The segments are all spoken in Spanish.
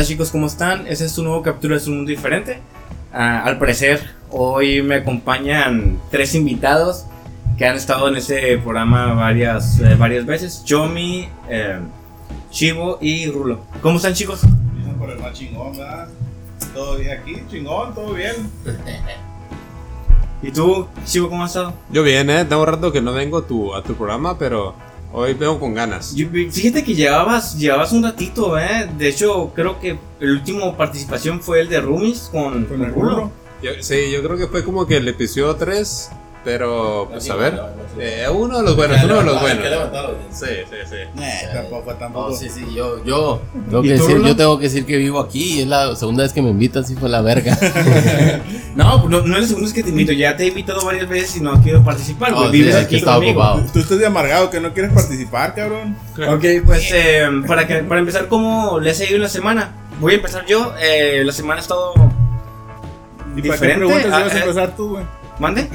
Hola chicos, ¿cómo están? Este es un nuevo capítulo de Un Mundo Diferente. Ah, al parecer, hoy me acompañan tres invitados que han estado en este programa varias, eh, varias veces. Yomi, eh, Chivo y Rulo. ¿Cómo están chicos? Dicen por el más chingón, ¿verdad? Todo bien aquí, chingón, todo bien. ¿Y tú, Chivo, cómo has estado? Yo bien, eh. Tengo un rato que no vengo a tu, a tu programa, pero hoy vengo con ganas. Yo- fíjate que llevabas, llevabas un ratito, ¿eh? De hecho, creo que el último participación fue el de Rumis con, Con el rulo. Yo- sí, yo creo que fue como que el episodio 3, pero pues a ver. Eh, uno de los buenos, uno de los buenos. Sí, sí, sí. Eh, tampoco, tampoco. No, sí, sí, yo, yo, tengo ¿Y que decir, yo tengo que decir que vivo aquí y es la segunda vez que me invitan, sí fue la verga. No, no, no es la segunda vez que te invito. Ya te he invitado varias veces y no quiero participar. Oh, Vives sí, aquí aquí estaba conmigo. ocupado. Tú estás de amargado que no quieres participar, cabrón. Ok, pues eh, para, que, para empezar, ¿cómo les ha ido la semana? Voy a empezar yo. Eh, la semana ha estado ¿Y para qué diferente. preguntas si Ah, vas a eh, empezar tú, güey? ¿Mande?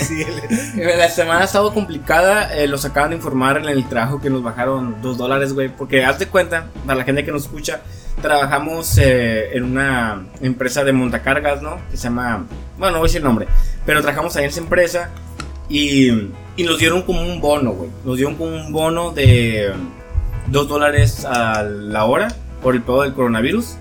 Síguele. La semana ha estado complicada. eh, los acaban de informar en el trabajo que nos bajaron dos dólares, güey. Porque haz de cuenta, para la gente que nos escucha, trabajamos eh, en una empresa de montacargas, ¿no? Que se llama. Bueno, no voy a decir el nombre. Pero trabajamos ahí en esa empresa. Y, y nos dieron como un bono, güey. Nos dieron como un bono de dos dólares a la hora por el pedo del coronavirus.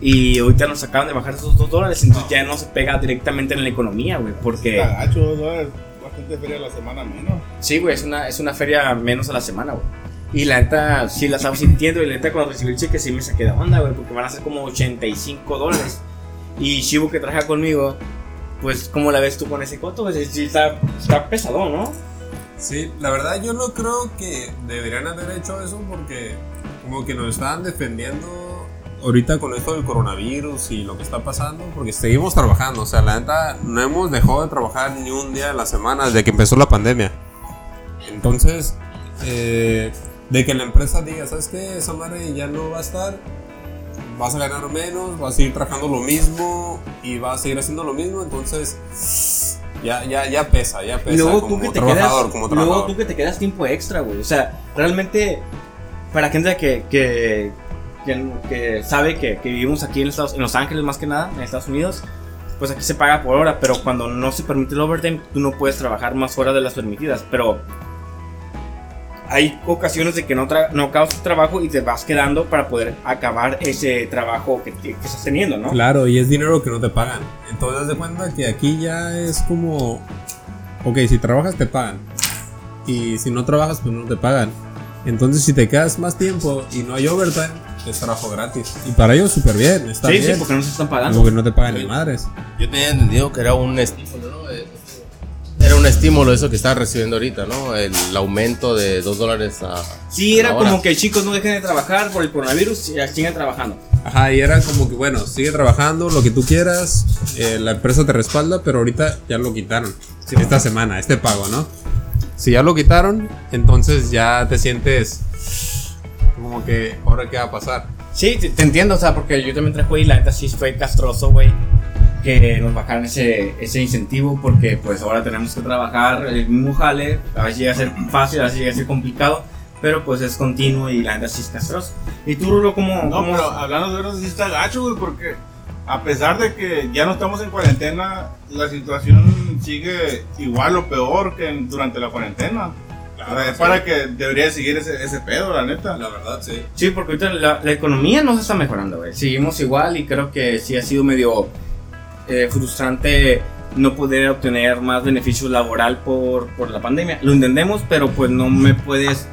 Y ahorita nos acaban de bajar esos dos dólares. Entonces ya no se pega directamente en la economía, güey. Porque. Cagacho, dos dólares. Bastante feria a la semana menos. Sí, güey, es una, es una feria menos a la semana, güey. Y la neta, sí la estaba sintiendo. Y la neta, cuando recibí el cheque, sí me saqué de onda, güey, porque van a ser como 85 dólares. Y Shibu, que trabaja conmigo, pues, ¿cómo la ves tú con ese coto? Pues, sí, está, está pesado, ¿no? Sí, la verdad yo no creo que deberían haber hecho eso porque como que nos estaban defendiendo ahorita con esto del coronavirus y lo que está pasando, porque seguimos trabajando, o sea, la neta no hemos dejado de trabajar ni un día de la semana desde que empezó la pandemia. Entonces, eh, de que la empresa diga, ¿sabes qué? Esa madre ya no va a estar, vas a ganar menos, vas a seguir trabajando lo mismo y vas a seguir haciendo lo mismo, entonces ya, ya, ya pesa, ya pesa Y luego como tú que te trabajador, quedas, como luego trabajador. tú que te quedas tiempo extra, güey. O sea, realmente, para gente que, que, que, que sabe que, que vivimos aquí en, Estados, en Los Ángeles más que nada, en Estados Unidos, pues aquí se paga por hora, pero cuando no se permite el overtime, tú no puedes trabajar más horas de las permitidas. Pero hay ocasiones de que no, no tu trabajo y te vas quedando para poder acabar ese trabajo que, que estás teniendo, ¿no? Claro, y es dinero que no te pagan. Entonces, de cuenta que aquí ya es como. Ok, si trabajas, te pagan. Y si no trabajas, pues no te pagan. Entonces, si te quedas más tiempo y no hay overtime, es trabajo gratis. Y para ellos, súper bien, está sí, bien. sí, porque no se están pagando. Porque no te pagan ni madres. Yo tenía entendido que era un estímulo, ¿no? Era un estímulo eso que estás recibiendo ahorita, ¿no? El aumento de dos dólares a... Sí, era como que chicos no dejen de trabajar por el coronavirus y ya siguen trabajando. Ajá, y era como que, bueno, sigue trabajando, lo que tú quieras, eh, la empresa te respalda, pero ahorita ya lo quitaron. esta semana, este pago, ¿no? Si ya lo quitaron, entonces ya te sientes como que, ¿ahora qué va a pasar? Sí, te, te entiendo, o sea, porque yo también traje y la neta sí fue castroso, güey, que nos bajaran ese, ese incentivo porque pues ahora tenemos que trabajar el mismo jale, a veces llega a ser fácil, a veces llega a ser complicado, pero pues es continuo y la neta sí es castroso. ¿Y tú, Rulo, cómo...? No, cómo- pero hablando de verdad, sí está gacho, güey, porque a pesar de que ya no estamos en cuarentena, la situación sigue igual o peor que en- durante la cuarentena. O sea, es para que debería seguir ese, ese pedo, la neta. La verdad, sí. Sí, porque ahorita la, la economía no se está mejorando, güey. Seguimos igual y creo que sí ha sido medio eh, frustrante no poder obtener más beneficio laboral por, por la pandemia. Lo entendemos, pero pues no me puedes...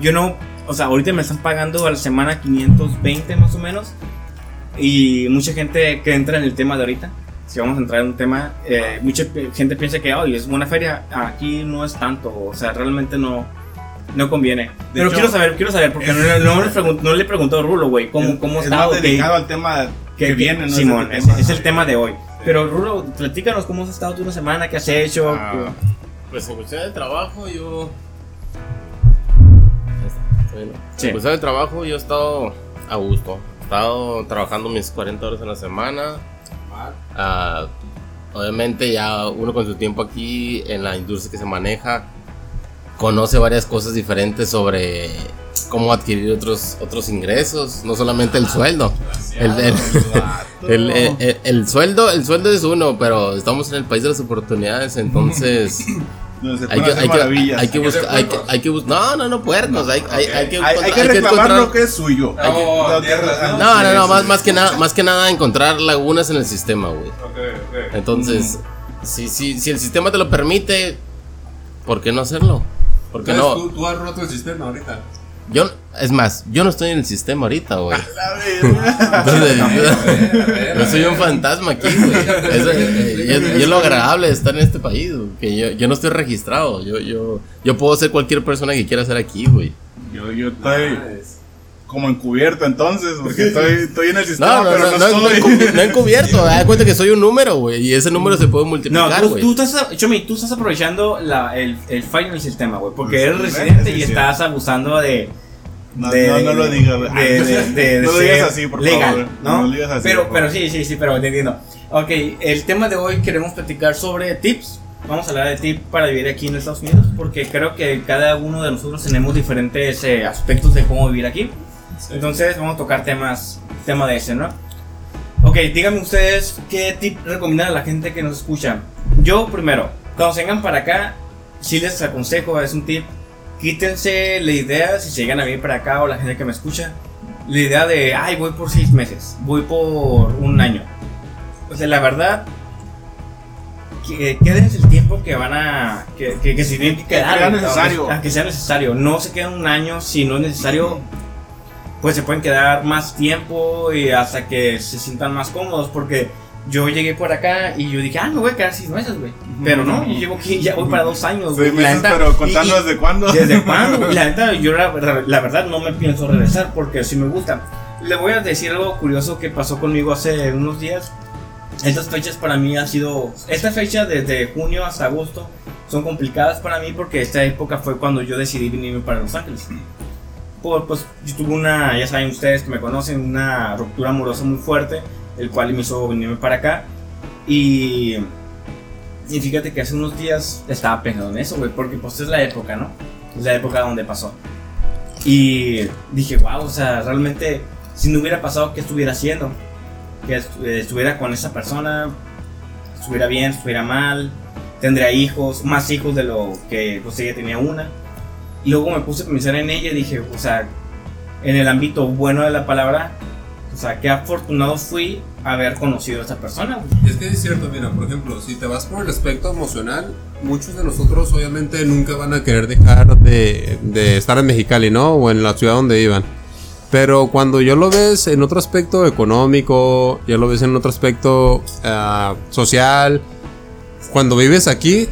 Yo no... O sea, ahorita me están pagando a la semana 520 más o menos. Y mucha gente que entra en el tema de ahorita, si vamos a entrar en un tema, eh, mucha gente piensa que hoy es buena feria, aquí no es tanto, o sea, realmente no, no conviene. Pero hecho, quiero saber, quiero saber, porque no, le- no le pregun- no le preguntó a Rulo, güey, cómo, cómo es está dedicado al tema que, qué- viene, ¿no? Simón, es, es el tema de hoy. Pero Rulo, platícanos cómo has estado tú una semana, qué has hecho. Ah. Pues en cuestión de trabajo yo... Bueno, Sí. En cuestión de trabajo yo he estado a gusto. He estado trabajando mis 40 horas en la semana. Ah, obviamente ya uno con su tiempo aquí en la industria que se maneja conoce varias cosas diferentes sobre cómo adquirir otros, otros ingresos, no solamente el sueldo. El, el- el- el- el- el sueldo, el sueldo es uno, pero estamos en el país de las oportunidades, entonces hay que, hacer hay que, maravillas. hay que Hay que ser buscar, hay que, hay que bus- no, no, no puercos, hay, hay, hay que, Hay, hay que reclamar lo que es suyo. hay que- No, No, no, no, más, más que nada, más que nada encontrar lagunas en el sistema, güey. Ok, ok. Entonces, si, si, si el sistema te lo permite, ¿por qué no haerlo? ¿Por qué Entonces, no? Tú, tú has roto el sistema ahorita. Yo, es más, yo no estoy en el sistema ahorita, güey. Entonces, yo soy un fantasma aquí, güey. Eso, eh, y es- y es lo agradable de estar en este país, güey, que yo, yo no estoy registrado. Yo, yo, yo puedo ser cualquier persona que quiera ser aquí, güey. Yo, yo estoy como encubierto entonces, porque estoy, estoy en el sistema, No, no, pero no, no, no, no, estoy. no encubierto. Da cuenta que soy un número, güey. Y ese número se puede No, multiplicar, tú, güey. tú estás, Chomi, tú estás aprovechando la, el, el fallo en el sistema, güey. Porque Pues, eres residente sí, y sí. estás abusando de. No, de- no, no lo digas. De, de, No lo digas así, por legal, favor. ¿no? No lo digas así, pero, pero sí, sí, sí, pero te entiendo. Ok, el tema de hoy queremos platicar sobre tips. Vamos a hablar de tips para vivir aquí en Estados Unidos. Porque creo que cada uno de nosotros tenemos diferentes eh, aspectos de cómo vivir aquí. Entonces vamos a tocar temas, tema de ese, ¿no? Ok, díganme ustedes qué tip recomiendan a la gente que nos escucha. Yo primero, cuando se vengan para acá, si les aconsejo, es un tip, quítense la idea, si se llegan a venir para acá o la gente que me escucha, la idea de, ay, voy por seis meses, voy por un año. O sea, la verdad, que quédense el tiempo que van a, que, que, que se tienen que quedar. sea ¿no? necesario. A que sea necesario. No se queden un año si no es necesario pues se pueden quedar más tiempo y hasta que se sientan más cómodos porque yo llegué por acá y yo dije, ah, me voy a quedar seis meses, güey. Pero no, yo llevo aquí, ya voy para dos años, güey. Pero contando y- desde cuándo. ¿Desde cuándo? Y la neta, yo la, la verdad no me pienso regresar porque sí me gusta. Le voy a decir algo curioso que pasó conmigo hace unos días. Estas fechas para mí han sido. Esta fecha desde junio hasta agosto son complicadas para mí porque esta época fue cuando yo decidí venirme para Los Ángeles. Por, pues yo tuve una, ya saben ustedes que me conocen, una ruptura amorosa muy fuerte, el cual me hizo venirme para acá. Y, y fíjate que hace unos días estaba pensando en eso, güey, porque pues es la época, ¿no? Es la época donde pasó. Y dije, wow, o sea, realmente, si no hubiera pasado, ¿qué estuviera haciendo? Que eh, estuviera con esa persona, estuviera bien, estuviera mal, tendría hijos, más hijos de lo que pues ella tenía una. Y luego me puse a pensar en ella y dije, o sea, en el ámbito bueno de la palabra, o sea, qué afortunado fui haber conocido a esta persona. es que es cierto, mira, por ejemplo, si te vas por el aspecto emocional, muchos de nosotros obviamente nunca van a querer dejar de, de estar en Mexicali, ¿no? O en la ciudad donde vivan. Pero cuando yo lo ves en otro aspecto económico, ya lo ves en otro aspecto ah, social, cuando vives aquí,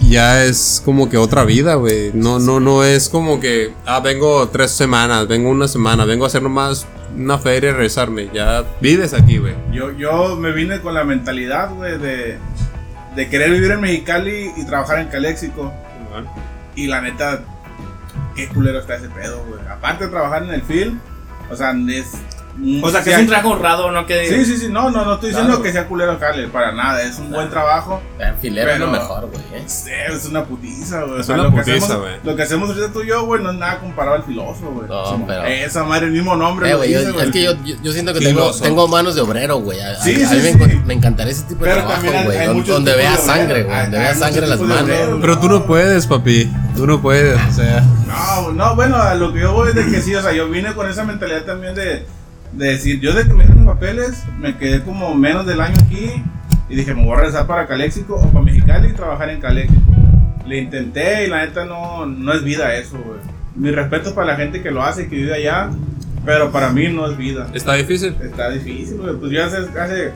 ya es como que otra vida, güey. No, no, no es como que, ah, vengo tres semanas, vengo una semana, vengo a hacer nomás una feria y regresarme. Ya vives aquí, güey. Yo, yo me vine con la mentalidad, güey, de, de querer vivir en Mexicali y trabajar en Caléxico. Y la neta, qué culero está ese pedo, güey. Aparte de trabajar en el film, o sea, es. O sea, que sí es un trabajo honrado, ¿no? Que Sí, sí, sí, no, no, no estoy diciendo Claro. que sea culero Cale, para nada, es un buen trabajo. Filero es lo mejor, güey. ¿eh? Sí, es una putiza, güey. Es una lo que putiza, hacemos- güey. Lo que hacemos ahorita tú y yo, güey, no es nada comparado al filoso, güey. No, Sí, pero- Esa madre, el mismo nombre. Eh, güey, yo- dice, güey. es que yo, yo, siento que tengo, manos de obrero, güey. A, a- Sí, a sí, mí me, sí. me encantaría ese tipo de trabajo, güey. Donde vea sangre, güey. Donde vea sangre en las manos. Pero tú no puedes, papi. Tú no puedes, o sea. No, no, bueno, a lo que yo voy es de que sí, o sea, yo vine con esa mentalidad también de, de decir, yo de que me dieron papeles, me quedé como menos del año aquí y dije, me voy a regresar para Caléxico o para Mexicali y trabajar en Caléxico. Le intenté y la neta no, no es vida eso, güey. Mi respeto para la gente que lo hace y que vive allá, pero para mí no es vida. Está difícil. Está difícil, güey. Pues yo hace, hace-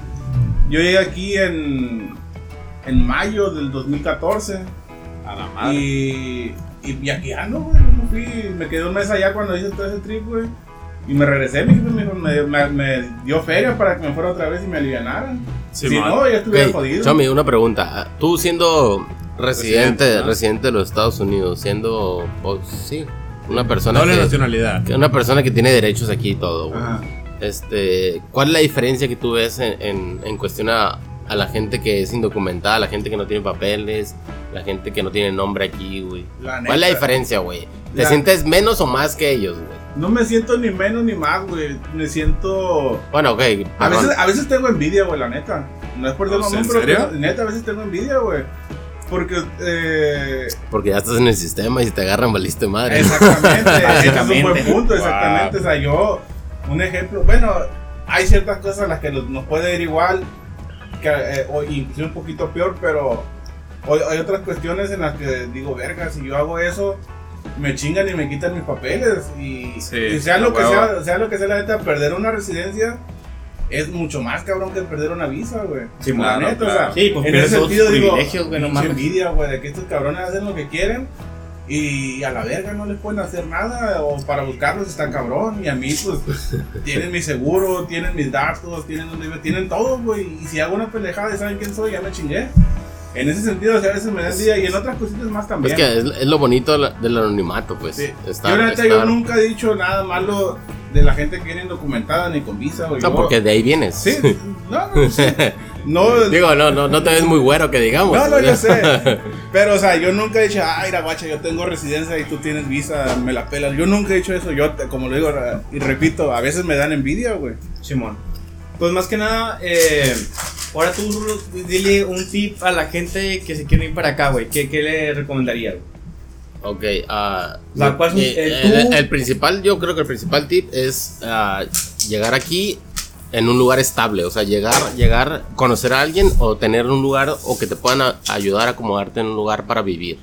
yo llegué aquí en, en mayo del 2014. A la Y, y, y aquí ando, güey. Me fui, me quedé un mes allá cuando hice todo ese trip, güey. Y me regresé, mi jefe me, dijo- me, me- me dio feria para que me fuera otra vez y me alivianaran. Sí, si man. no, ya estuviera Ok, jodido. Chomi, una pregunta. Tú siendo residente, Residente, de los Estados Unidos, siendo, pues, sí, una persona Doble que, nacionalidad. que una persona que tiene derechos aquí y todo, güey. Este, ¿cuál es la diferencia que tú ves en, en, en cuestión a, a la gente que es indocumentada, a la gente que no tiene papeles, la gente que no tiene nombre aquí, güey. ¿Cuál es la diferencia, güey? ¿Te La- sientes menos o más que ellos, güey? No me siento ni menos ni más, güey. Me siento. Bueno, ok, A veces, a veces tengo envidia, güey, la neta. No es por ¿En mamón, pero serio? tengo- neta, a veces tengo envidia, güey. Porque, eh, Porque ya estás en el sistema y si te agarran, valiste madre. exactamente, ese es un buen punto, exactamente. O sea, yo, un ejemplo, bueno, hay ciertas cosas a las que nos nos puede ir igual, que, eh, o inclusive un poquito peor, pero hay, hay otras cuestiones en las que digo, verga, si yo hago eso, me chingan y me quitan mis papeles. Y, Sí, y sea a lo que sea, sea lo que sea la neta, perder una residencia es mucho más cabrón que perder una visa, güey. Sí, la claro, neta, claro. o sea, Sí, pues en ese sentido digo, güey, no envidia, güey, de que estos cabrones hacen lo que quieren y a la verga no les pueden hacer nada o para buscarlos está cabrón y a mí pues tienen mi seguro, tienen mis datos, tienen donde tienen todo, güey, y si hago una pendejada y saben quién soy, ya me chingué. En ese sentido, o sea, a veces me da envidia y en otras cositas más Es también. que es, es lo bonito del anonimato, pues. Sí. Estar- yo, neta, yo estar- nunca he dicho nada malo de la gente que viene indocumentada ni con visa, güey. No, porque de ahí vienes. Sí, no, no, sí. no, Digo, no, no, no te ves muy güero que digamos. No, no, yo sé. Pero, o sea, yo nunca he dicho, ay, la guacha, yo tengo residencia y tú tienes visa, me la pelas. Yo nunca he dicho eso. Yo, como lo digo, y repito, a veces me dan envidia, güey. Simón. Pues más que nada, eh, ahora tú dile un tip a la gente que se quiere ir para acá, güey. ¿Qué, ¿Qué le recomendarías? Ok, ah, O sea, ¿cuál es un- eh, eh, el, el principal, yo creo que el principal tip es ah, llegar aquí en un lugar estable, o sea, llegar, llegar, conocer a alguien o tener un lugar o que te puedan a- ayudar a acomodarte en un lugar para vivir.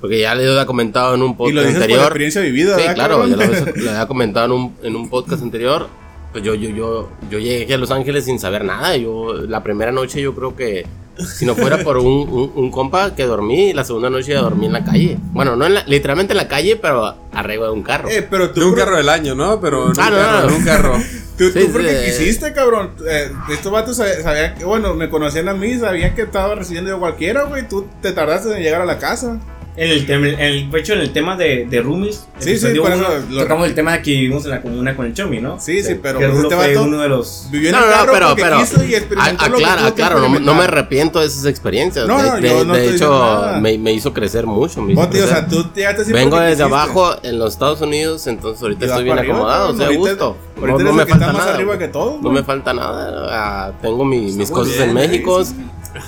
Porque ya le había comentado en un Y podcast lo dices por anterior. experiencia vivida, Sí, ¿verdad, claro, ya lo, había- lo había comentado en un, en un podcast anterior. Pues yo, yo, yo, yo llegué aquí a Los Ángeles sin saber nada. Yo, la primera noche yo creo que, si no fuera por un, un, un compa que dormí, la segunda noche ya dormí en la calle. Bueno, no en la- literalmente en la calle, pero arriba de un carro. Eh, pero tú, De un carro del año, ¿no? Pero en un Ah, no, carro, no. en un carro. Tú, tú Sí, porque sí, quisiste, cabrón. Eh, estos vatos sab- sabían que, bueno, me conocían a mí, sabían que estaba recibiendo yo cualquiera, güey. Tú te tardaste en llegar a la casa. En el, en el, de hecho, en el tema de, de roomies, Sí, sí, por uno, eso lo- tocamos el tema de que vivimos en la comuna con el Chomi, ¿no? Sí, sí, pero pues, este fue uno de los... vivió en No, el no, carro pero, porque pero, quiso y experimentó a- lo que aclara, tuvo que aclaro, no, no me arrepiento de esas experiencias. No, de, no, de- yo no de hecho, me, me hizo crecer mucho. me hizo tío, o crecer. sea, tú así Vengo desde quisiste. abajo en los Estados Unidos, entonces ahorita estoy bien acomodado, o sea, gusto. Ahorita No, me que está falta más nada. arriba güey. que No güey. me falta nada. ah, tengo mi- mis cosas bien, en México.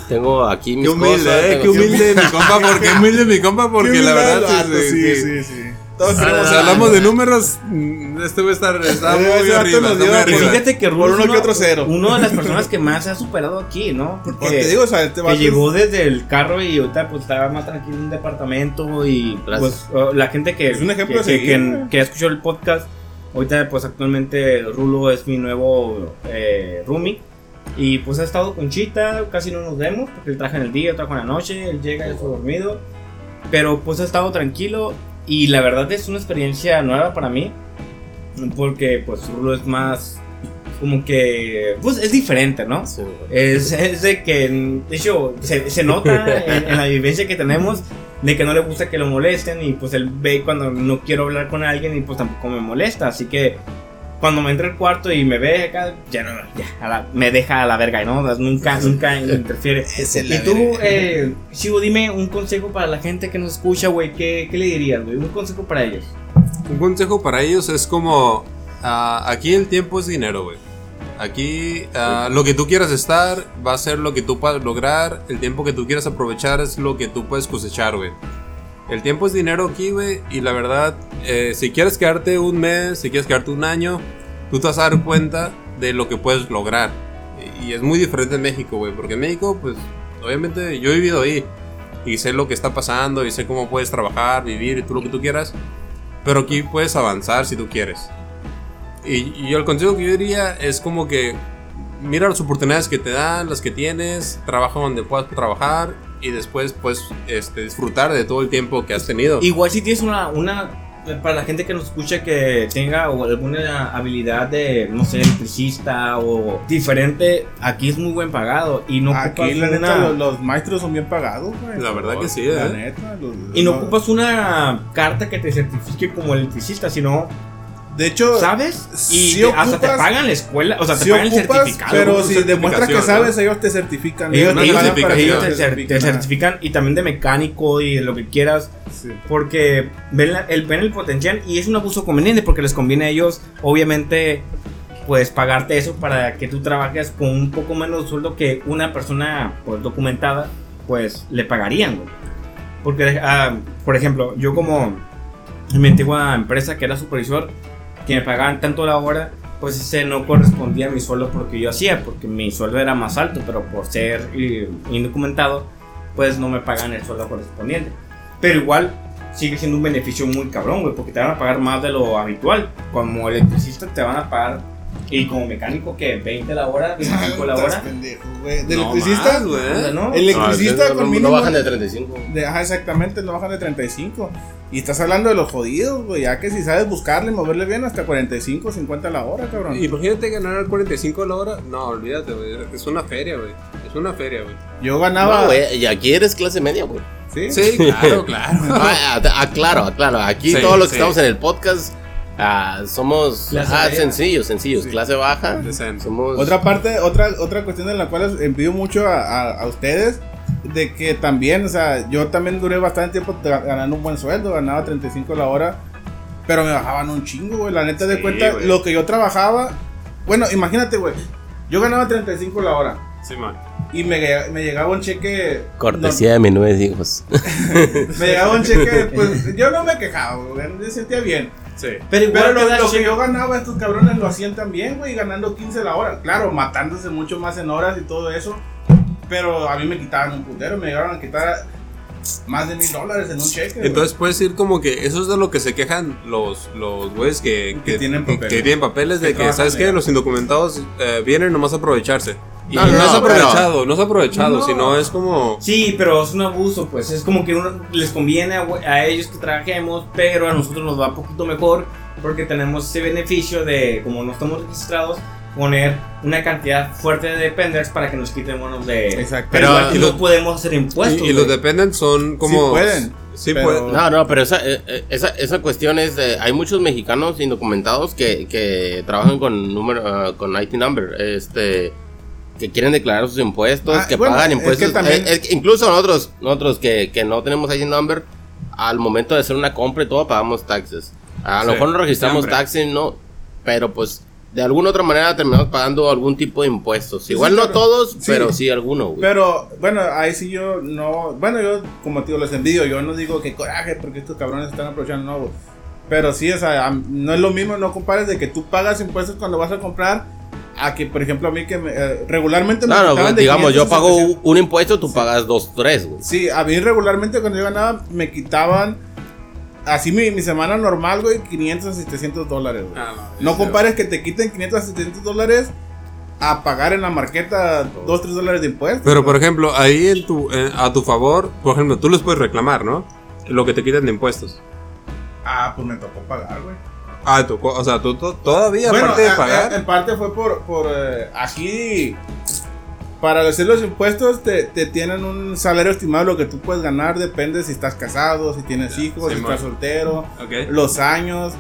Tengo aquí mis Qué humilde, cosas. eh, tengo qué humilde mi compa, porque humilde mi compa, porque la verdad sí, sí, sí, sí, sí. Todos Ah, tenemos si hablamos de números, mm, este va a estar está muy arriba, nos está muy arriba. fíjate que es uno uno, que otro cero. uno de las personas que más se ha superado aquí, ¿no? Porque Pues te digo, o sea, este que llegó desde el carro y ahorita pues estaba más tranquilo en un departamento y pues la gente que, Es un ejemplo que, que, güey. que escuchó el podcast, ahorita pues actualmente Rulo es mi nuevo eh, roomie y pues ha estado con Chita, casi no nos vemos porque él trabaja en el día, yo trabajo en la noche, él llega y está dormido, pero pues ha estado tranquilo y la verdad es una experiencia nueva para mí porque pues Rulo es más como que pues es diferente, ¿no? Sí. Es, es de que, de hecho, se, se nota en, en la vivencia que tenemos de que no le gusta que lo molesten y pues él ve cuando no quiero hablar con alguien y pues tampoco me molesta. Así que cuando me entra al cuarto y me ve acá, ya no, ya, a la- me deja a la verga, ¿no? Nunca, nunca interfiere. y tú, eh, Shivo, dime un consejo para la gente que nos escucha, güey. ¿qué, ¿Qué le dirías, güey? Un consejo para ellos. Un consejo para ellos es como, ah, aquí el tiempo es dinero, güey. Aquí ah, lo que tú quieras estar va a ser lo que tú puedas lograr. El tiempo que tú quieras aprovechar es lo que tú puedes cosechar, güey. El tiempo es dinero aquí, güey. Y la verdad, eh, si quieres quedarte un mes, si quieres quedarte un año, tú te vas a dar cuenta de lo que puedes lograr. Y, y es muy diferente en México, güey. Porque en México, pues, obviamente yo he vivido ahí. Y sé lo que está pasando y sé cómo puedes trabajar, vivir y tú lo que tú quieras. Pero aquí puedes avanzar si tú quieres. Y, y el consejo que yo diría es como que mira las oportunidades que te dan, las que tienes, trabaja donde puedas trabajar y después puedes este, disfrutar de todo el tiempo que has tenido. Igual si tienes una, una para la gente que nos escucha que tenga alguna habilidad de, no sé, electricista o diferente, aquí es muy buen pagado y no Aquí, ocupas la una, neta, los, los maestros son bien pagados, güey. La verdad que sí, La ¿eh? neta. los- y no los- ocupas una carta que te certifique como electricista, sino De hecho, ¿Sabes? Y hasta te pagan la escuela, o sea, te pagan el certificado. pero si demuestras que sabes, ellos te certifican. ellos, te, ellos certifican. certifican y también de mecánico y de lo que quieras. Sí. Porque ven, la- el, ven el potencial y es un abuso conveniente porque les conviene a ellos, obviamente, pues pagarte eso para que tú trabajes con un poco menos de sueldo que una persona pues documentada, pues le pagarían, güey. Porque, ah, por ejemplo, yo como en mi antigua empresa que era supervisor, que me pagaban tanto la hora, pues ese no correspondía a mi sueldo porque yo hacía, porque mi sueldo era más alto, pero por ser eh, indocumentado, pues no me pagan el sueldo correspondiente. Pero igual sigue siendo un beneficio muy cabrón, güey, porque te van a pagar más de lo habitual. Como electricista te van a pagar, y como mecánico que 20 la hora, 25 la hora. pendejo, güey. De No electricista, más, güey. ¿no? Electricista No, con no, mínimo. no bajan de 35. de- ajá, exactamente, no bajan de 35. Y estás hablando de los jodidos, güey. Ya que si sabes buscarle, moverle bien, hasta 45, 50 la hora, cabrón. Imagínate ganar 45 a la hora. No, olvídate, güey. Es una feria, güey. Es una feria, güey. Yo ganaba. No, güey, y aquí eres clase media, güey. ¿sí? Sí, claro, claro. Ah, ah, aclaro, aclaro. Aquí Sí, todos los que sí. estamos en el podcast ah, somos ah, sencillos, sencillos. Sí. Clase baja. Somos. Otra parte, otra, otra cuestión en la cual les envío mucho a, a- a ustedes, de que también, o sea, yo también duré bastante tiempo ganando un buen sueldo, ganaba 35 la hora, pero me bajaban un chingo, güey. La neta de cuenta, lo que yo trabajaba, bueno, imagínate, güey, yo ganaba 35 la hora Sí, man. y me, me llegaba un cheque. Cortesía de mis nueve hijos. no, me llegaba un cheque, pues yo no me quejaba, güey, me sentía bien. Sí. Pero igual Pero lo, que yo ganaba, estos cabrones lo hacían también, güey, ganando 15 la hora. Claro, matándose mucho más en horas y todo eso. Pero a mí me quitaban un putero, me llegaron a quitar más de mil dólares en un cheque. Entonces puedes decir como que eso es de lo que se quejan los los güeyes que, Que tienen papeles. que tienen papeles de Que que, ¿sabes qué? Los indocumentados eh, vienen nomás a aprovecharse. Y No, no, no, es pero- aprovechado, no es aprovechado, No. sino es como... Sí, pero es un abuso, pues es como que uno, les conviene a, a ellos que trabajemos, pero a nosotros nos va un poquito mejor porque tenemos ese beneficio de, como no estamos registrados, poner una cantidad fuerte de dependers para que nos quiten bonos de... Exacto. Pero Pero- y no los- podemos hacer impuestos. y, y los güey. dependen son como... Sí pueden, Sí pero- pueden. No, no, pero esa, eh, eh, esa, esa cuestión es de. Hay muchos mexicanos indocumentados que, que trabajan con número, ah, con IT number. Este. Que quieren declarar sus impuestos, Ah, que bueno, pagan es que impuestos. también- Eh, es que incluso nosotros, nosotros que, que no tenemos IT number, al momento de hacer una compra y todo, pagamos taxes. A lo Sí, mejor no registramos taxes, no. Pero pues. De alguna otra manera terminamos pagando algún tipo de impuestos. Sí, Igual sí, no claro. todos, Sí. pero sí algunos, güey. Pero bueno, ahí sí yo no. Bueno, yo como te digo, los envidio. Yo no digo que coraje porque estos cabrones están aprovechando, no, güey. Pero sí, o sea, no es lo mismo, no compares de que tú pagas impuestos cuando vas a comprar a que, por ejemplo, a mí que me, eh, regularmente me de digamos, yo 500 a pago 700. un impuesto, tú pagas dos, tres, güey. Sí, a mí regularmente cuando yo ganaba me quitaban, así mi, mi semana normal, güey, 500 a 700 dólares, güey. Ah, No compares que te quiten 500 a 700 dólares a pagar en la marqueta 2, 3 dólares de impuestos. Pero por ejemplo, ahí en tu, eh, a tu favor, por ejemplo, tú les puedes reclamar, ¿no? Lo que te quitan de impuestos. Ah, pues me tocó pagar, güey. Ah, tocó, o sea, tú to- todavía Bueno, aparte de a- a- pagar. en parte fue por, por eh, aquí, para hacer los impuestos te, te tienen un salario estimado, lo que tú puedes ganar depende si estás casado, si tienes hijos, sí, si man. estás soltero, los años.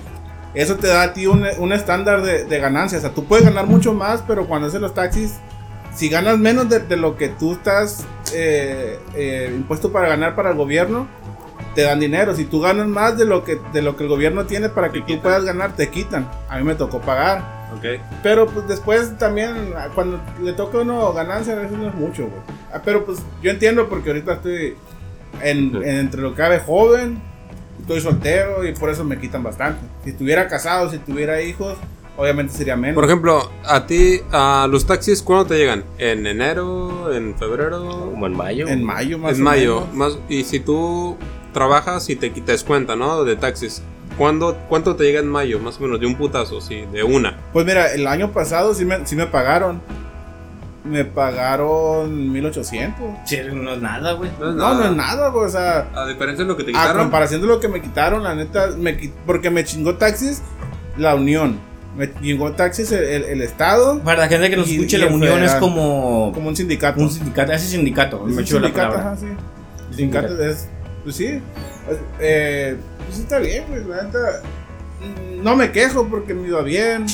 Eso te da a ti un, un estándar de, de ganancia. O sea, tú puedes ganar mucho más, pero cuando haces los taxis, si ganas menos de, de lo que tú estás eh, eh, impuesto para ganar para el gobierno, te dan dinero. Si tú ganas más de lo que, de lo que el gobierno tiene para que tú puedas ganar, te quitan. A mí me tocó pagar. Ok. Pero pues después también, cuando le toca a uno ganancia, a veces no es mucho, güey. Ah, Pero pues yo entiendo porque ahorita estoy en, en entre lo que cabe joven, estoy soltero y por eso me quitan bastante. Si estuviera casado, si tuviera hijos, obviamente sería menos. Por ejemplo, a ti, a los taxis, ¿cuándo te llegan? ¿En enero? ¿En febrero? Como en mayo. en mayo más en o mayo. menos. Más, y si tú trabajas y te quitas cuenta, ¿no? De taxis. ¿Cuándo, ¿Cuánto te llega en mayo? Más o menos, de un putazo, sí, de una. Pues mira, el año pasado sí me, sí me pagaron. Me pagaron 1800. Sí, no es nada, güey. No, no es nada, güey. O sea, A diferencia de lo que te a quitaron. comparación de lo que me quitaron, la neta, me, porque me chingó taxis la Unión. Me chingó taxis el, el- el Estado Para la gente que nos Y- escuche, y la unión es como como un sindicato. un sindicato, ese sindicato, Es me un la sindicato, palabra. ajá, sí. El sindicato es, pues sí, eh, pues está bien, güey, la neta. mm, no me quejo porque me iba bien.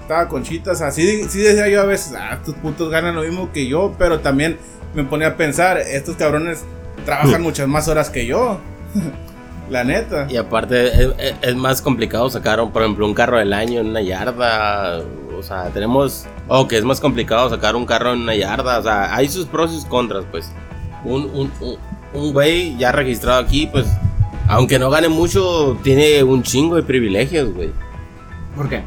Estaba conchitas, así sí decía yo a veces, ah, estos putos ganan lo mismo que yo, pero también me ponía a pensar, estos cabrones trabajan muchas más horas que yo. La neta. Y aparte es, es- es más complicado sacar, por ejemplo, un carro del año en una yarda. O sea, tenemos... O que es más complicado sacar un carro en una yarda. O sea, hay sus pros y sus contras, pues. Un, un, un, un güey ya registrado aquí, pues... Aunque no gane mucho, tiene un chingo de privilegios, güey. ¿Por qué?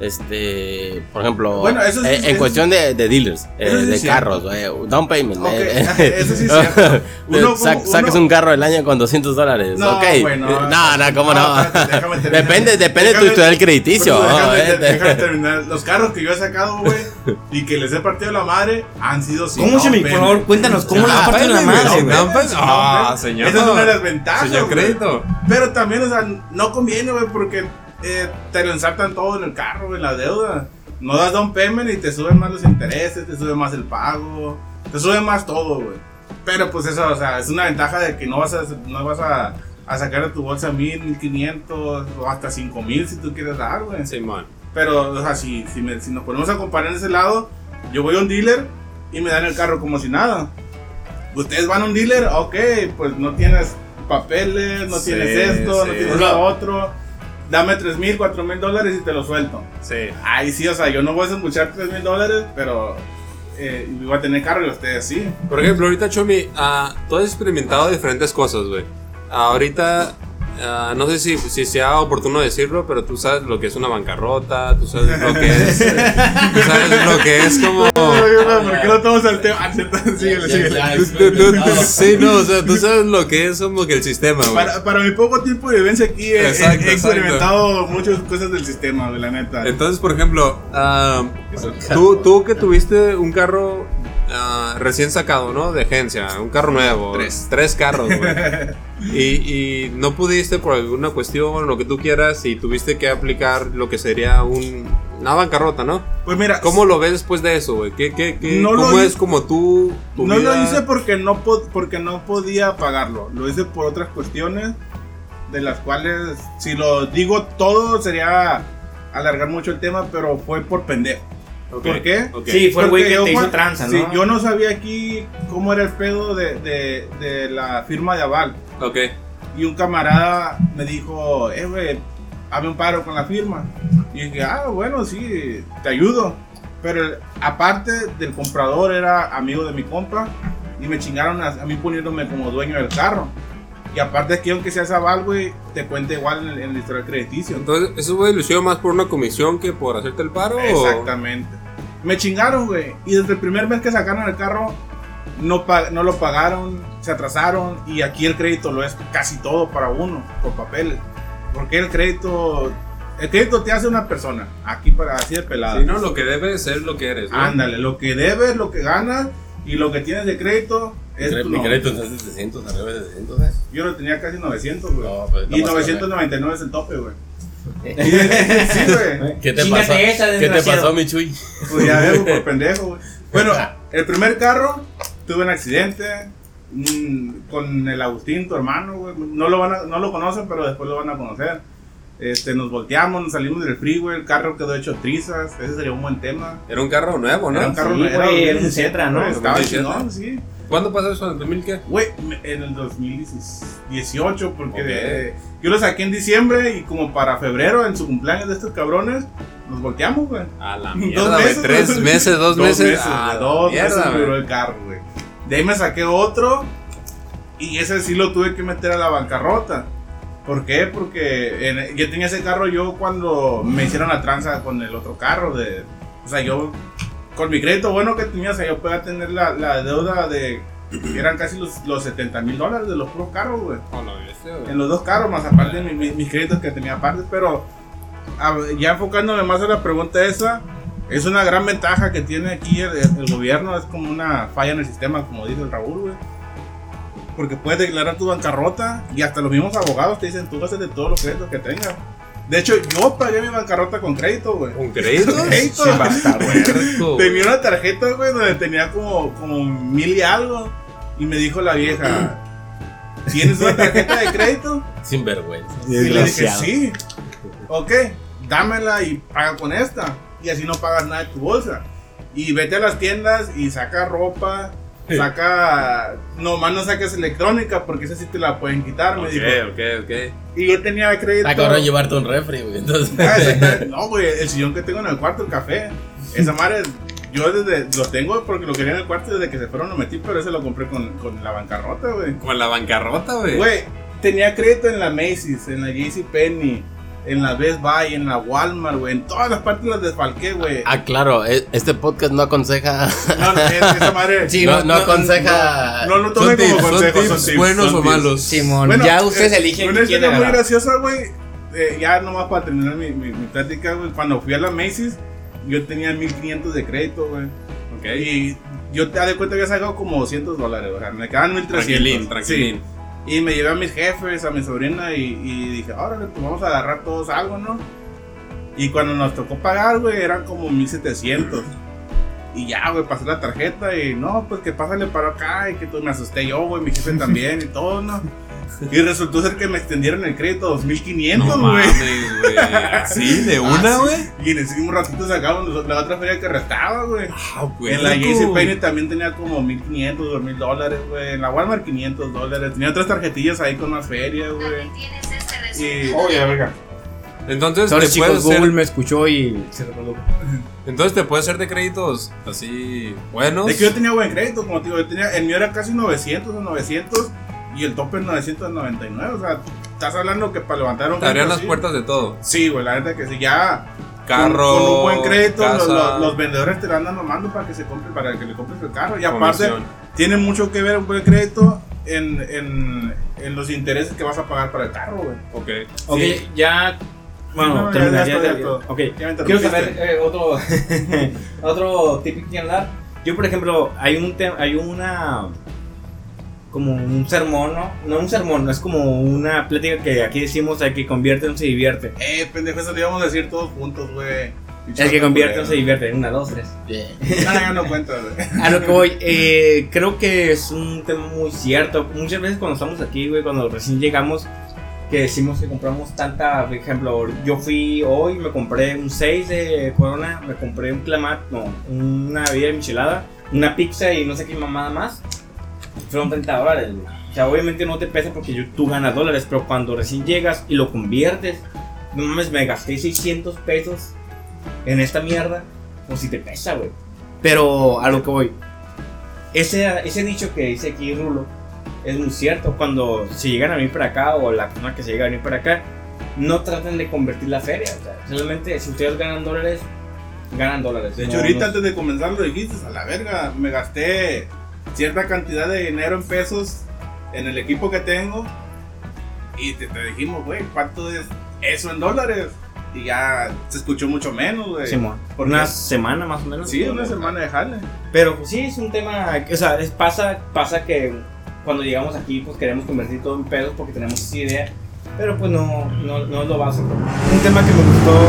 Este, por ejemplo, Bueno, eso sí eh, es- en cuestión de, de dealers, eh, sí de carros, eh, down payment. Ok, eh, eso sí es cierto. Uno- Sac- uno- sacas un carro del año con 200 dólares. No, ok. güey, no. no, cómo no. No, espérate, déjame terminar. depende depende de tu historial crediticio. ¿no? déjame, déjame terminar. Los carros que yo he sacado, güey, y que les he partido la madre, han sido sin ¿Cómo, Chemi? Por favor, cuéntanos, ¿cómo Ah, ha partido la madre, güey, pues, ah, señor. Esa es una de las ventajas. Señor güey. crédito. Pero también, o sea, no conviene, güey, porque eh, te lo ensartan todo en el carro, en la deuda. No das down payment y te suben más los intereses, te sube más el pago, te sube más todo, güey. Pero pues eso, o sea, es una ventaja de que no vas a, no vas a, a sacar de tu bolsa mil, mil quinientos o hasta cinco mil si tú quieres dar, güey. Simón. Pero, o sea, si, si, me- si nos ponemos a comparar en ese lado, yo voy a un dealer y me dan el carro como si nada. Ustedes van a un dealer, ok, pues no tienes papeles, no Sí, tienes esto, no sí. tienes lo otro. Dame 3 mil, 4 mil dólares y te lo suelto. Sí. Ahí sí, o sea, yo no voy a desembuchar 3 mil dólares, pero eh, voy a tener carro y ustedes sí. Por ejemplo, ahorita, Chomi, ah, tú has experimentado diferentes cosas, güey. ahorita, ah, no sé si, si sea oportuno decirlo, pero tú sabes lo que es una bancarrota, tú sabes lo que es. tú sabes lo que es como. ¿Por qué no tomamos el tema? Síguele, síguele. Sí, no, o sea, tú sabes lo que es como que el sistema, güey. Para, para mi poco tiempo de vivencia aquí, he, Exacto, he experimentado muchas cosas del sistema, de la neta. Entonces, por ejemplo, ah, tú, tú que tuviste un carro ah, recién sacado, ¿no? De agencia, un carro nuevo. Tres. Tres carros, güey. y, y no pudiste por alguna cuestión, lo que tú quieras, y tuviste que aplicar lo que sería un, una bancarrota, ¿no? Pues mira, ¿Cómo lo ves después de eso, güey? ¿Qué, qué, qué, No lo ¿Cómo es como tú, tu no vida? lo hice porque no, porque no podía pagarlo. Lo hice por otras cuestiones de las cuales, si lo digo todo, sería alargar mucho el tema, pero fue por pendejo. Ok, ¿Por qué? Sí, fue el güey Porque que yo te hizo tranza, sí, ¿no? yo no sabía aquí cómo era el pedo de, de- de la firma de aval. Ok. Y un camarada me dijo, eh, güey, hazme un paro con la firma. Y dije, ah, bueno, sí, te ayudo. Pero aparte del comprador era amigo de mi compa y me chingaron a, a mí poniéndome como dueño del carro. Y aparte que aunque seas aval, güey, te cuenta igual en el, en el historial crediticio. Entonces, ¿eso lo hicieron más por una comisión que por hacerte el paro? o- Exactamente. Me chingaron, güey. Y desde el primer mes que sacaron el carro, no, no lo pagaron, se atrasaron. Y aquí el crédito lo es casi todo para uno, por papeles. Porque el crédito, el crédito te hace una persona. Aquí para así de pelada. Sí, no, lo que debes es lo que eres, ¿no? Ándale, lo que debes, lo que ganas y lo que tienes de crédito es tu Mi nombre. crédito es de 700, arriba de 700, ¿eh? Yo lo tenía casi 900, güey. No, pues, y no pasa 999 es el tope, güey. sí, güey. ¿Qué te pasó? esa, ¿Qué te pasó, mi Chuy? Pues ya veo, por pendejo, güey. Bueno, el primer carro, tuve un accidente mm, con el Agustín, tu hermano, güey. No lo, van a- no lo conocen, pero después lo van a conocer. Este, nos volteamos, nos salimos del freeway, el carro quedó hecho trizas. Ese sería un buen tema. Era un carro nuevo, ¿no? Era un carro Sí, nuevo, güey, era un 2017, Cetra, ¿no? Estaba 2017. chingón, sí. ¿Cuándo pasó eso? ¿En 2000 qué? Güey, en el 2018, porque Ok. eh, yo lo saqué en diciembre y como para febrero, en su cumpleaños de estos cabrones, nos volteamos, güey. A la Dos mierda, güey. meses, Tres meses, dos, meses. A güey, la dos mierda, meses me duró el carro, güey. De ahí me saqué otro y ese sí lo tuve que meter a la bancarrota. ¿Por qué? Porque en- yo tenía ese carro yo cuando me hicieron la tranza con el otro carro. De, o sea, yo con mi crédito bueno que tenía, o sea, yo podía tener la, la deuda de... Eran casi los, los 70 mil dólares de los puros carros, güey. Bestia, güey. En los dos carros, más aparte de mi- mi- mis créditos que tenía aparte, pero a ya enfocándome más a la pregunta esa, es una gran ventaja que tiene aquí el, el- gobierno, es como una falla en el sistema, como dice el Raúl, güey. Porque puedes declarar tu bancarrota y hasta los mismos abogados te dicen, tú vas a hacer de todos los créditos que tengas. De hecho, yo pagué mi bancarrota con crédito, güey. ¿Un crédito? Crédito. Sí. Puerco, güey. Tenía una tarjeta, güey, donde tenía como, como mil y algo. Y me dijo la vieja, ¿tienes una tarjeta de crédito? Sin vergüenza. Y le dije, sí. ok, dámela y paga con esta. Y así no pagas nada de tu bolsa. Y vete a las tiendas y saca ropa, saca... Nomás no saques electrónica porque esa sí te la pueden quitar, me Ok, dijo. ok, ok. Y yo tenía crédito... Está cabrón llevarte un refri, güey. Entonces. Ah. No, güey, el sillón que tengo en el cuarto, el café. Esa madre, yo desde lo tengo porque lo quería en el cuarto desde que se fueron lo metí, pero ese lo compré con, con la bancarrota, güey. Con la bancarrota, güey. Güey, tenía crédito en la Macy's, en la JCPenney, en la Best Buy, en la Walmart, güey. En todas las partes las desfalqué, güey. Ah, claro, e- este podcast no aconseja. No, no, es- esa madre. Sí, no, no- no no- aconseja. No lo Son tomen como son consejos, tips son tips, buenos son o tips. malos. Simón, ya ustedes eh, eligen Una historia muy graciosa, güey. eh, ya nomás para terminar mi, mi, mi plática, güey. Cuando fui a la Macy's, yo tenía 1500 de crédito, güey. Ok. Y yo te de cuenta que había sacado como 200 dólares, o sea, me quedaban 1300. Tranquilín, tranquilín. Sí. Y me llevé a mis jefes, a mi sobrina, y, dije, órale, pues vamos a agarrar todos algo, ¿no? Y cuando nos tocó pagar, güey, eran como 1700. Y ya, güey, pasé la tarjeta y no, pues que pásale para acá y que todo, me asusté yo, güey, mi jefe también y todo, ¿no? Y resultó ser que me extendieron el crédito a 2500, No güey. mames, güey. ¿Así? ¿De una, Ah, güey? sí. Y en ese mismo ratito sacamos la otra feria que restaba, güey. Ah, güey. En la. JCPenney también tenía como 1500, 2000 dólares, güey. En la Walmart 500 dólares. Tenía otras tarjetillas ahí con más feria, güey. Tienes este Y. Oye, verga. Entonces Sorry, te, chicos, puedes Google hacer, me escuchó y se reprodujo. entonces te puedes hacer de créditos así buenos. Es que yo tenía buen crédito, como te digo. Yo tenía, el mío era casi 900 o 900 y el tope es 999. O sea, estás hablando que para levantar un Te abrían las así- puertas de todo. Sí, güey, la neta que sí. Ya. Carro. Con, con un buen crédito, casa, los, los- los vendedores te la andan mamando para que se compre, para que le compres el carro. Y aparte, comisión. tiene mucho que ver un buen crédito en, en, en los intereses que vas a pagar para el carro, güey. Ok. Ok, Sí. ya. Bueno, No, terminaría ya ya todo. Ok, Ya quiero saber eh, otro, otro tip que dar. Yo, por ejemplo, hay un hay una. Como un sermón, ¿no? No un sermón, no es como una plática que aquí decimos: el que convierte no se divierte. Eh, pendejo, eso lo íbamos a decir todos juntos, güey. El que convierte no se divierte. Una, dos, tres. Bien. No, ya no cuenta, güey. A lo que voy, eh, creo que es un tema muy cierto. Muchas veces cuando estamos aquí, güey, cuando recién llegamos, que decimos que compramos tanta, por ejemplo, yo fui hoy, me compré un 6 de Corona, me compré un clamat, no, una bebida michelada, una pizza y no sé qué mamada más. Fueron 30 dólares, güey. O sea, obviamente no te pesa porque tú ganas dólares, pero cuando recién llegas y lo conviertes, no mames, me gasté 600 pesos en esta mierda, pues si te pesa, güey. Pero a lo que voy, ese, ese dicho que dice aquí Rulo es muy cierto. Cuando se llegan a venir para acá o la persona que se llega a venir para acá, no traten de convertir la feria. O sea, solamente si ustedes ganan dólares, ganan dólares. De No, hecho, ahorita no- antes de comenzar lo dijiste, a la verga, me gasté cierta cantidad de dinero en pesos en el equipo que tengo y te, te dijimos, güey, ¿cuánto es eso en dólares? Y ya se escuchó mucho menos, güey. ¿Por una qué? semana más o menos. Sí, una semana de jale. Pero pues sí, es un tema, que, o sea, es- pasa, pasa que cuando llegamos aquí pues queremos convertir todo en pedos porque tenemos esa idea, pero pues no, no, no es lo básico. Un tema que me gustó,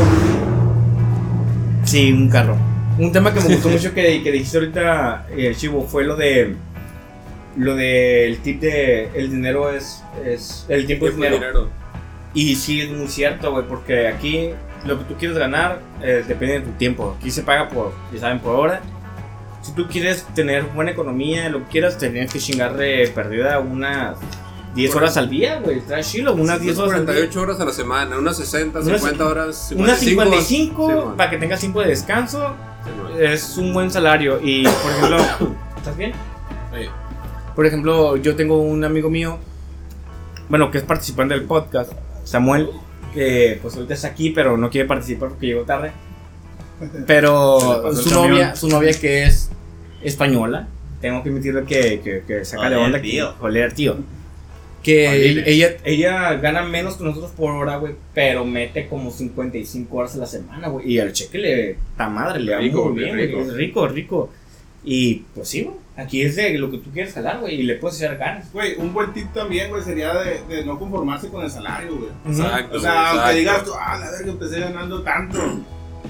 sí, un carro. Un tema que me gustó mucho que, que dijiste ahorita, eh, Chivo, fue lo de, lo del tip de el dinero es, es el tiempo es dinero. Y sí, es muy cierto, güey, porque aquí lo que tú quieres ganar eh, depende de tu tiempo. Aquí se paga por, ya saben, por hora. Si tú quieres tener buena economía, lo que quieras, tendrías que chingar de perdida unas 10 horas al día, güey. Está chilo, unas 10 horas al día. 48 horas a la semana, unas 60, Unas 50 horas. Unas 55 Sí, para que tengas tiempo de descanso. Es un buen salario. Y, por ejemplo, ¿estás bien? Sí. Por ejemplo, yo tengo un amigo mío, bueno, que es participante del podcast, Samuel, que pues ahorita está aquí, pero no quiere participar porque llegó tarde. Pero su novia, su novia que es española, tengo que admitirle que, que, que saca de Joder, onda tío. que joder, tío. Que ella, ella gana menos que nosotros por hora, güey, pero mete como 55 horas a la semana, güey. Y al cheque le, ta madre, le va Rico, muy bien, rico. güey, es rico, rico. Y pues sí, güey, aquí es de lo que tú quieres jalar, güey, y le puedes echar ganas. Güey, un buen tip también, güey, sería de, de no conformarse con el salario, güey. Exacto. O sea, aunque digas tú, ah, la verga, empecé ganando tanto.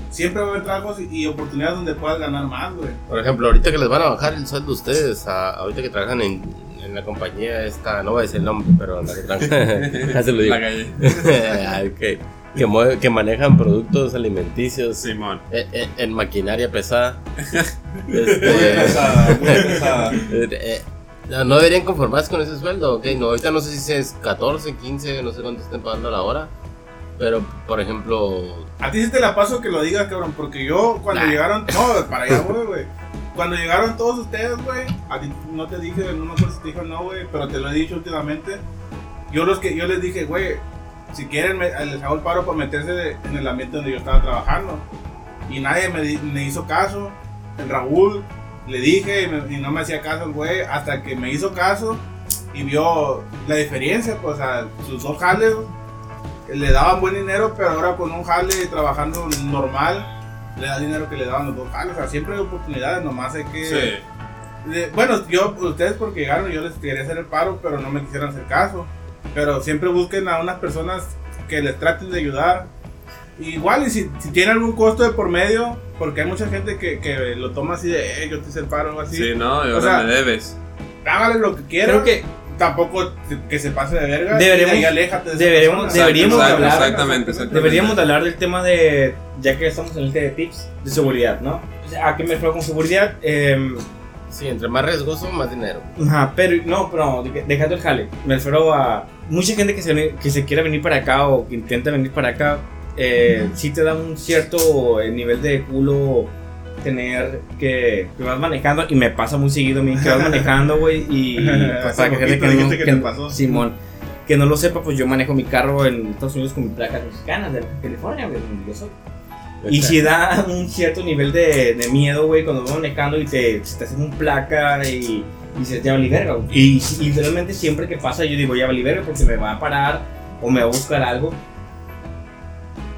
Siempre va a haber trabajos y, y oportunidades donde puedas ganar más, güey. Por ejemplo, ahorita que les van a bajar el sueldo a ustedes, a- ahorita que trabajan en, en la compañía esta, no voy a decir el nombre, pero la que se lo digo. La calle. Ok. que, mueve- que manejan productos alimenticios Simón. eh, eh, en maquinaria pesada. Muy Este, pesada, muy pesada. eh, eh, no no deberían conformarse con ese sueldo, ok. No, ahorita no sé si es 14, 15, no sé cuánto estén pagando a la hora. Pero, por ejemplo, A ti sí te la paso que lo digas, cabrón, porque yo cuando Nah. llegaron, no, para allá, güey, güey. Cuando llegaron todos ustedes, güey, a ti no te dije, no me acuerdo si te dijo no, güey, pero te lo he dicho últimamente. Yo los que yo les dije, güey, si quieren les hago el paro para meterse de- en el ambiente donde yo estaba trabajando. Y nadie me, hizo caso. El Raúl le dije y, no me hacía caso güey hasta que me hizo caso y vio la diferencia, pues a sus dos jales le daban buen dinero, pero ahora con un jale trabajando normal, le da dinero que le daban los dos. O sea, siempre hay oportunidades, nomás hay que. Sí. de- bueno, yo, ustedes porque llegaron, yo les quería hacer el paro, pero no me quisieron hacer caso. Pero siempre busquen a unas personas que les traten de ayudar. Igual, y si, si tiene algún costo de por medio, porque hay mucha gente que, que lo toma así de, eh, yo te hice el paro o algo así. Sí, no, y O ahora sea, me debes. Hágale lo que quiera. Creo que Tampoco que se pase de verga. Deberemos- y de ahí aléjate de deberemos- deberíamos hablar- Exactamente, exactamente. deberíamos de hablar del tema de, ya que estamos en el tema de tips, de seguridad, ¿no? O sea, ¿A qué me refiero con seguridad? Em, sí, entre más riesgoso, más dinero. Ajá, pero no, pero de- dejando el jale. Me refiero a mucha gente que se, que se quiera venir para acá o que intenta venir para acá. Eh, sí te da un cierto eh, nivel de culo tener que, que vas manejando y me pasa muy seguido a mí que vas manejando, güey, y pues, para que gente que no, que te pasó. Simón, que no lo sepa, pues yo manejo mi carro en Estados Unidos con mis placas mexicanas de California, güey, yo soy. Y si da un cierto nivel de, de miedo, güey, cuando vas manejando y te, te hacen un placa y, y se te va a güey. Y, y realmente siempre que pasa yo digo, ya vali verga porque me va a parar o me va a buscar algo.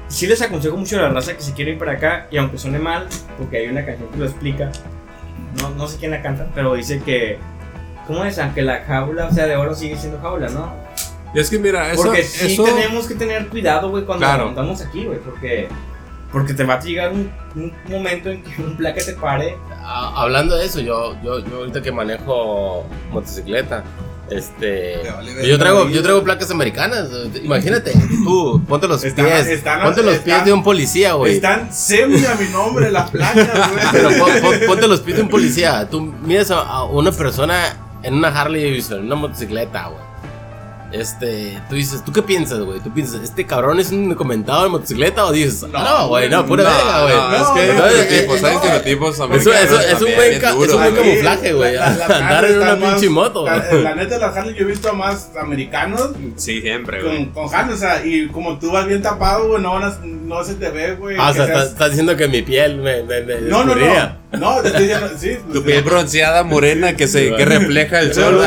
Sí les aconsejo mucho a la raza que se quiere ir para acá y aunque suene mal, porque hay una canción que lo explica, no, no sé quién la canta, pero dice que, ¿cómo es? Aunque la jaula sea de oro sigue siendo jaula, ¿no? Y es que mira, eso. Porque sí eso tenemos que tener cuidado, güey, cuando Claro. andamos aquí, güey, porque, porque te va a llegar un, un momento en que un placa te pare. Ah, hablando de eso, yo, yo, yo ahorita que manejo motocicleta, este, yo traigo, yo traigo placas americanas. Imagínate, tú, ponte los Están- pies, están- ponte los pies de un policía, güey. Están semi a mi nombre las placas, güey. Pero pon- pon- ponte los pies de un policía. Tú miras a, a una persona en una Harley Davidson, en una motocicleta, güey. Este, tú dices, ¿tú qué piensas, güey? ¿Tú piensas, este cabrón es un comentado de motocicleta? O dices, No, güey, no, pura no, verga, güey. no, es que hay No, estereotipos, no, americanos eso- es un también, buen, bien ca- es un buen camuflaje, güey. La- la- Andar en una más- pinche moto. La, la neta, las Harley yo he visto a más americanos Sí, siempre, güey. con, con Harley, o sea, y como tú vas bien tapado, güey, no, no se te ve, güey. Ah, o que sea, seas- estás, estás diciendo que mi piel me, me, me No, no, no. No, te estoy diciendo, sí. Tu pues, piel bronceada, morena, que se que refleja el sol.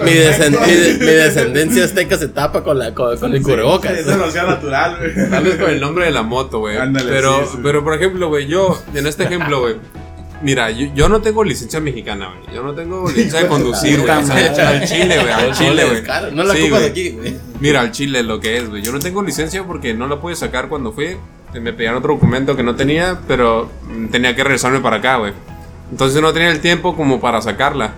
mi descendencia azteca se tapa con, la, con, con el cubrebocas. Es velocidad natural, güey. Tal vez con el nombre de la moto, güey. Ándale, Pero, sí, sí. pero por ejemplo, güey, yo, en este ejemplo, güey. Mira, yo, yo no tengo licencia mexicana, güey. Yo no tengo licencia de conducir, güey. O sea, al chile, güey. Al chile, güey. No la Sí, ocupas aquí, güey. Mira, al chile lo que es, güey. Yo no tengo licencia porque no la pude sacar cuando fui. Me pedían otro documento que no tenía, pero tenía que regresarme para acá, güey. Entonces no tenía el tiempo como para sacarla.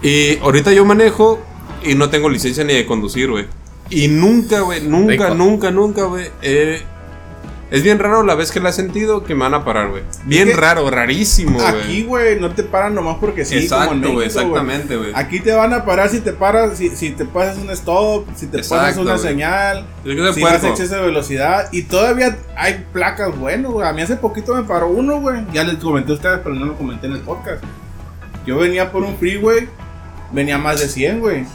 Y ahorita yo manejo y no tengo licencia ni de conducir, güey. Y nunca, güey, nunca, Rico. nunca, nunca, güey. eh, es bien raro la vez que la he sentido que me van a parar, güey. Bien que raro, rarísimo, güey. Aquí, güey, no te paran nomás porque sí, Exacto, güey, exactamente, güey. Aquí te van a parar si te paras, si, si te pasas un stop, si te pasas una señal, si vas a puerco. exceso de velocidad. Y todavía hay placas, bueno, güey. A mí hace poquito me paró uno, güey. Ya les comenté a ustedes, pero no lo comenté en el podcast. Yo venía por un freeway, venía más de 100, güey.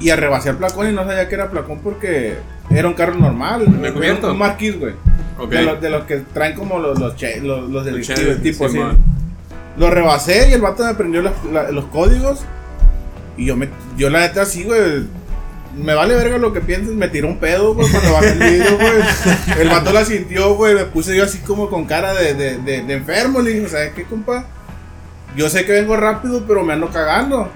Y arrebasé el placón y no sabía que era placón porque era un carro normal. ¿Me Era un marquis, güey. De, los, de los que traen como los, los, che- los, los delictivos, tipo así. Lo rebasé y el vato me prendió las- la- los códigos. Y yo, me, yo la neta así, güey. Me vale verga lo que pienses. Me tiró un pedo, güey, cuando bajé el video, güey. El vato la sintió, güey. Me puse yo así como con cara de, de, de, de enfermo. Le dije, ¿sabes qué, compa? Yo sé que vengo rápido, pero me ando cagando.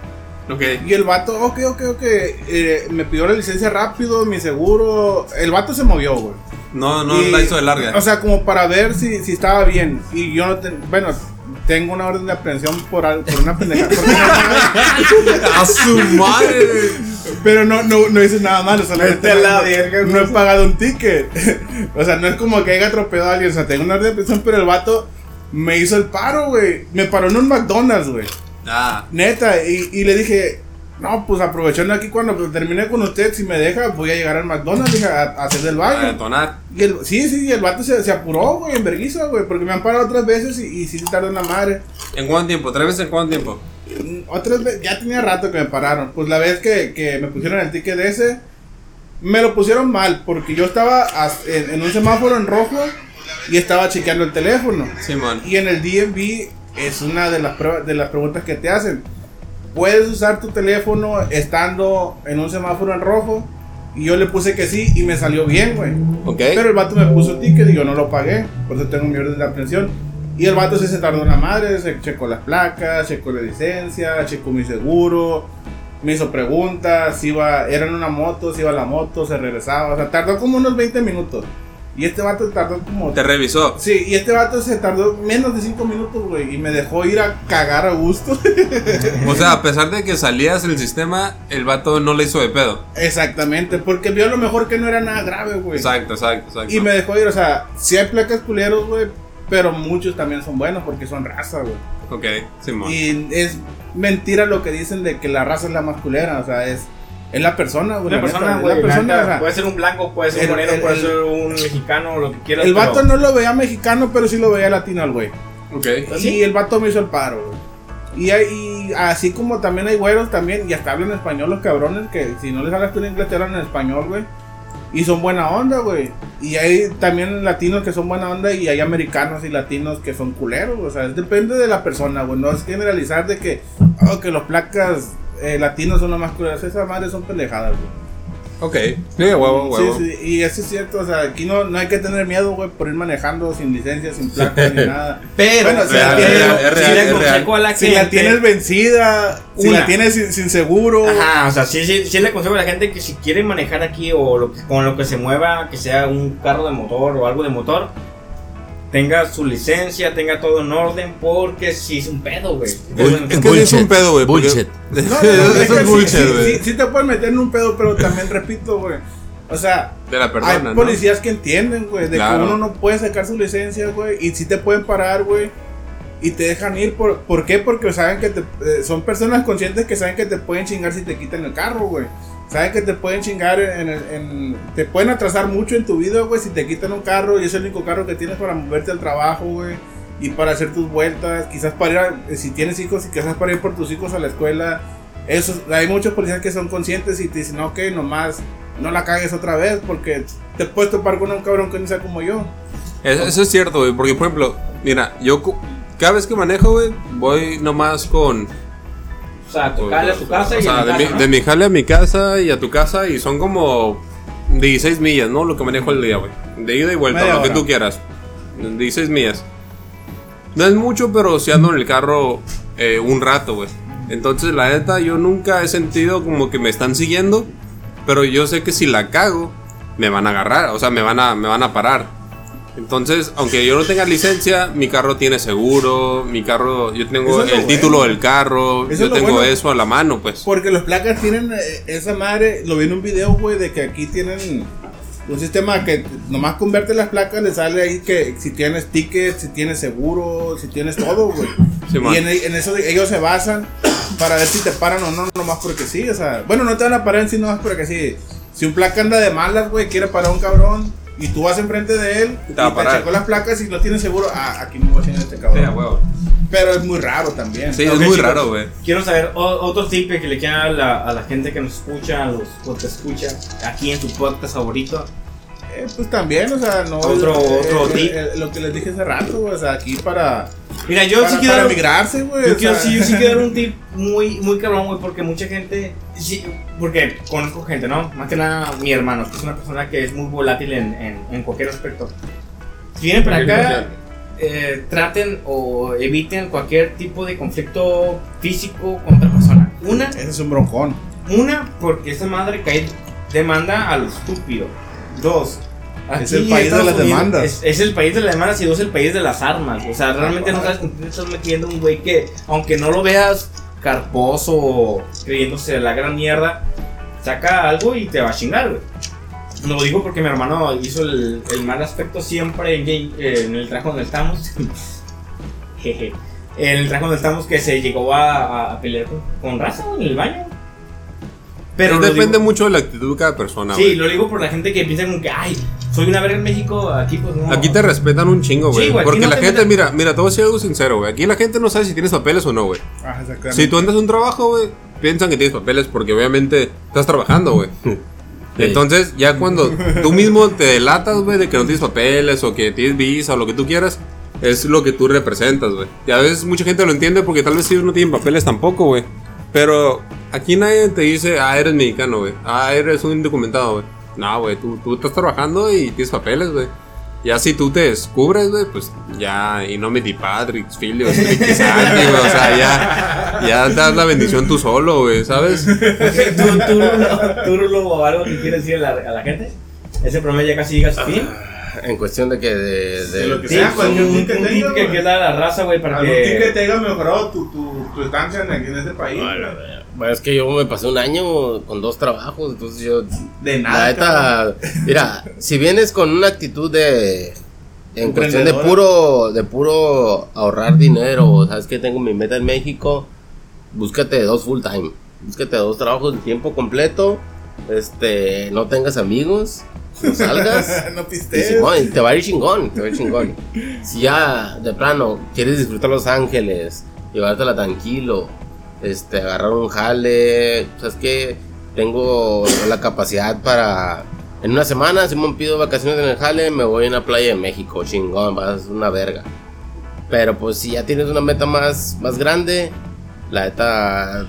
Y el vato, ok, ok, ok. eh, me pidió la licencia rápido, mi seguro. El vato se movió, güey. No, no Y- la hizo de larga. O sea, como para ver si, si estaba bien. Y yo no ten- bueno, tengo una orden de aprehensión por, por una pendejada. ¡A su madre! Pero no, no, no hice nada malo, solamente la no, verga, no güey. he pagado un ticket. o sea, no es como que haya atropellado a alguien, o sea, tengo una orden de prisión, pero el vato me hizo el paro, güey. Me paró en un McDonald's, güey. Ah, Neta, y, y le dije, no, pues aprovechando aquí cuando termine con usted, si me deja, voy a llegar al McDonald's, dije, a, a hacer del a baño. detonar. Y el, sí, sí, y el vato se, se apuró, güey, en vergüenza, güey, porque me han parado otras veces y, y sí se tardó una madre. ¿En cuánto tiempo? ¿Tres veces en cuánto tiempo? Mm, Otras veces, ya tenía rato que me pararon. Pues la vez que, que me pusieron el ticket ese, me lo pusieron mal, porque yo estaba en, en un semáforo en rojo y estaba chequeando el teléfono. Simón. Y en el DMV es una de las, pruebas, de las preguntas que te hacen. Puedes usar tu teléfono estando en un semáforo en rojo. Y yo le puse que sí y me salió bien, güey. Ok. Pero el vato me puso ticket y yo no lo pagué. Por eso tengo mi orden de aprehensión. Y el vato sí se tardó una madre. Se checó las placas, checó la licencia, checó mi seguro. Me hizo preguntas. Si iba, era en una moto, si iba a la moto, se regresaba. O sea, tardó como unos 20 minutos. Y este vato tardó como Te revisó. Sí, y este vato se tardó menos de 5 minutos, güey, y me dejó ir a cagar a gusto. O sea, a pesar de que salías del sistema, el vato no le hizo de pedo. Exactamente, porque vio a lo mejor que no era nada grave, güey. Exacto, exacto, exacto. Y me dejó ir, o sea, sí hay placas culeros, güey, pero muchos también son buenos porque son raza, güey. Ok, Simón. Y es mentira lo que dicen de que la raza es la más culera, o sea, es, es la persona, güey. Una la persona, güey. la persona, neta, o sea, puede ser un blanco, puede ser el- un moreno, el- puede el- ser un mexicano, lo que quieras. el vato pero- no lo veía mexicano, pero sí lo veía latino al güey. Ok. Y el vato me hizo el paro, güey. Y, y así como también hay güeros también, y hasta hablan español los cabrones, que si no les hablas tú en inglés te hablan en español, güey. Y son buena onda, güey. Y hay también latinos que son buena onda y hay americanos y latinos que son culeros, o sea, depende de la persona, güey. No es generalizar de que, oh, que los placas eh, latinos son los más culeros. Esas madres son pendejadas, güey. Ok. Sí, huevo, huevo. Sí, sí, y eso es cierto, o sea, aquí no, no hay que tener miedo, güey, por ir manejando sin licencia, sin placas ni nada. Pero, Bueno, si la es tienes- real, si real, le es aconsejo a la Si la gente- tienes vencida, si Una. la tienes sin, sin seguro, Ajá, o sea, sí, sí, sí le aconsejo a la gente que si quiere manejar aquí o lo que- con lo que se mueva, que sea un carro de motor o algo de motor, tenga su licencia, tenga todo en orden, porque si es un pedo, güey. Es que es un pedo, güey. porque- Bullshit. No, no, no, Eso que es sí, bullshit, sí, güey. sí, sí te pueden meter en un pedo, pero también repito, güey. O sea, De la persona, hay ¿no? policías que entienden, güey, de Claro. que uno no puede sacar su licencia, güey, y sí te pueden parar, güey, y te dejan ir. Por, ¿Por qué? Porque saben que te, eh, son personas conscientes que saben que te pueden chingar si te quitan el carro, güey. Saben que te pueden chingar en, en- Te pueden atrasar mucho en tu vida, güey, si te quitan un carro y es el único carro que tienes para moverte al trabajo, güey. Y para hacer tus vueltas, quizás para ir, a- si tienes hijos, y quizás para ir por tus hijos a la escuela. Eso, hay muchos policías que son conscientes y te dicen, ok, nomás no la cagues otra vez porque te puedes topar con un cabrón que no sea como yo. Eso, eso es cierto, güey. Porque, por ejemplo, mira, yo cada vez que manejo, güey, voy nomás con. O sea, tu jale a tu casa o y sea, a mi de, casa, mi, ¿no? de mi jale a mi casa y a tu casa, y son como 16 millas, ¿no? Lo que manejo el día, güey. De ida y vuelta, Media lo que tú quieras. 16 millas. No es mucho, pero si ando en el carro eh, un rato, güey. Entonces, la neta, yo nunca he sentido como que me están siguiendo, pero yo sé que si la cago, me van a agarrar, o sea, me van a, me van a parar. Entonces, aunque yo no tenga licencia, mi carro tiene seguro, mi carro, yo tengo es el bueno. título del carro, Eso es yo lo tengo bueno. eso a la mano, pues. Porque los placas tienen eh, esa madre, lo vi en un video, güey, de que aquí tienen un sistema que nomás convierte las placas, le sale ahí que si tienes ticket, si tienes seguro, si tienes todo, güey. Sí, y en, en eso ellos se basan para ver si te paran o no, nomás porque sí, o sea, bueno, no te van a parar en sí nomás porque sí. Si un placa anda de malas, güey, quiere parar a un cabrón y tú vas enfrente de él y Te checó las placas y no tienes seguro, ah, aquí me voy a chingar este cabrón. Pero es muy raro también. Sí, es muy chicos. raro, güey. Quiero saber o- otro tip que le quieran a la, a la gente que nos escucha, a los que te escucha, aquí en su podcast favorito. Eh, pues también, o sea, no. Otro- eh, otro eh, tip. eh, lo que les dije hace rato, güey, o sea, aquí para. Mira, yo para, sí quiero para migrarse, güey. Yo quiero, sí, yo sí quiero dar un tip muy, muy cabrón, güey, porque mucha gente, sí, porque conozco gente, ¿no? Más que nada mi hermano, que es una persona que es muy volátil en, en, en cualquier aspecto. Si vienen para acá, eh, traten o eviten cualquier tipo de conflicto físico con otra persona. Una, Ese es un broncón. una porque esa madre cae demanda a lo estúpido. Dos, Es aquí el en país de las Unidos demandas. Es, es el país de las demandas y dos, el país de las armas. O sea, realmente no sabes con quién te estás metiendo un güey que, aunque no lo veas carposo o creyéndose la gran mierda, saca algo y te va a chingar, güey. No lo digo porque mi hermano hizo el, el mal aspecto siempre en, eh, en el trabajo donde estamos. Jeje. En el trabajo donde estamos que se llegó a, a pelear con, con raza en el baño. Pero depende digo- mucho de la actitud de cada persona, Sí, lo digo por la gente que piensa como que, ay, soy una verga en México, aquí pues no. Aquí te respetan un chingo, güey. Sí, porque no la te gente, meten- mira, mira, te voy a decir algo sincero, güey. Aquí la gente no sabe si tienes papeles o no, güey. Ajá, exactamente. Si tú andas a un trabajo, güey, piensan que tienes papeles porque obviamente estás trabajando, güey. Entonces, ya cuando tú mismo te delatas, güey, de que no tienes papeles o que tienes visa o lo que tú quieras, es lo que tú representas, güey. Y a veces mucha gente lo entiende porque tal vez ellos no tienen papeles tampoco, güey. Pero aquí nadie te dice, ah, eres mexicano, güey. Ah, eres un indocumentado, güey. No, güey, tú, tú estás trabajando y tienes papeles, güey. Ya si tú te descubres, güey, pues ya, y no me di Patrix, Filio, Stricti Santi, güey, o sea, ya, ya das la bendición tú solo, güey, ¿sabes? ¿Tú, tú, Rulo, tú, Rulo, o algo que quieres decir a la, a la gente? Ese programa ya casi llega a fin. En cuestión de que de, de- De lo que Sí, sea, un, cualquier un, tip que un tenga, tip que güey. que da la raza, güey, para Algún tip que que... te haya mejorado tu, tu, tu estancia en, en este país. La verdad. Bueno, es que yo me pasé un año con dos trabajos, entonces yo De La nada. neta, mira, si vienes con una actitud de en cuestión de puro de puro ahorrar dinero, sabes que tengo mi meta en México, búscate dos full time, búscate dos trabajos de tiempo completo, este, no tengas amigos, no salgas. no Y. Simón, te va a ir chingón, te va a ir chingón. Si ya de plano quieres disfrutar Los Ángeles, llevártela tranquilo, este, agarrar un jale, sabes que tengo la capacidad para en una semana, si me pido vacaciones en el jale, me voy a una playa de México, chingón, vas una verga. Pero pues si ya tienes una meta más, más grande, la neta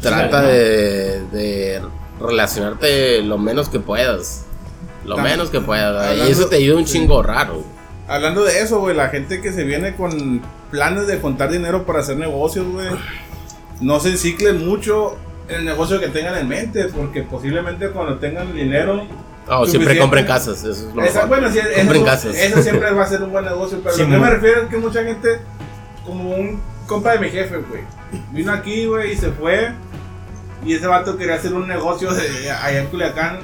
trata de relacionarte lo menos que puedas. Lo menos que puedas. Y hablando- eso te ayuda un sí. chingo raro. Hablando de eso, güey, la gente que se viene con planes de contar dinero para hacer negocios, güey, no se enciclen mucho el negocio que tengan en mente, porque posiblemente cuando tengan dinero... Oh, siempre compren casas. Eso es lo Esa, mejor. bueno, sí, compren eso, casas. eso siempre va a ser un buen negocio, pero Sí, lo que me refiero es que mucha gente, como un compa de mi jefe, güey, vino aquí, güey, y se fue, y ese vato quería hacer un negocio de allá en Culiacán.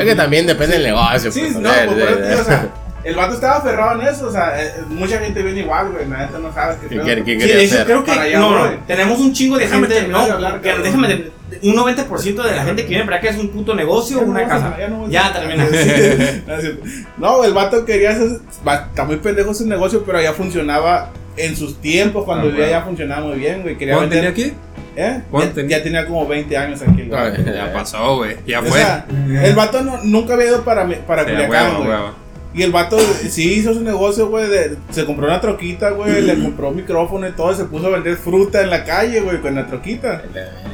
Es que también depende del negocio. Sí, pues, no, pues, de- pero, de- tío, o sea, el vato estaba aferrado en eso, o sea, eh, mucha gente viene igual, güey, la neta no sabe qué ¿Qué quiere- qué Sí, de hecho, hacer? creo que allá no, no, voy. tenemos un chingo de Déjame gente, no, hablar, que- déjame de- un 90% de la gente que viene para acá es un puto negocio o una casa. ya no Ya termina. Sí, no, el vato quería hacer, está muy pendejo ese negocio, pero ya funcionaba en sus tiempos, cuando Ah, vivía bueno. ya funcionaba muy bien, güey. Quería ¿Cuánto vender, tenía aquí? ¿Eh? ¿Cuánto Ya, tenía? ya tenía como 20 años aquí. el vato. Ay, Ya pasó, güey. Ya O fue. sea, el vato no- nunca había ido para, para Sí, Culiacán, güey. Y el vato sí hizo su negocio, güey. de- Se compró una troquita, güey. le compró micrófono y todo. Y se puso a vender fruta en la calle, güey, con la troquita.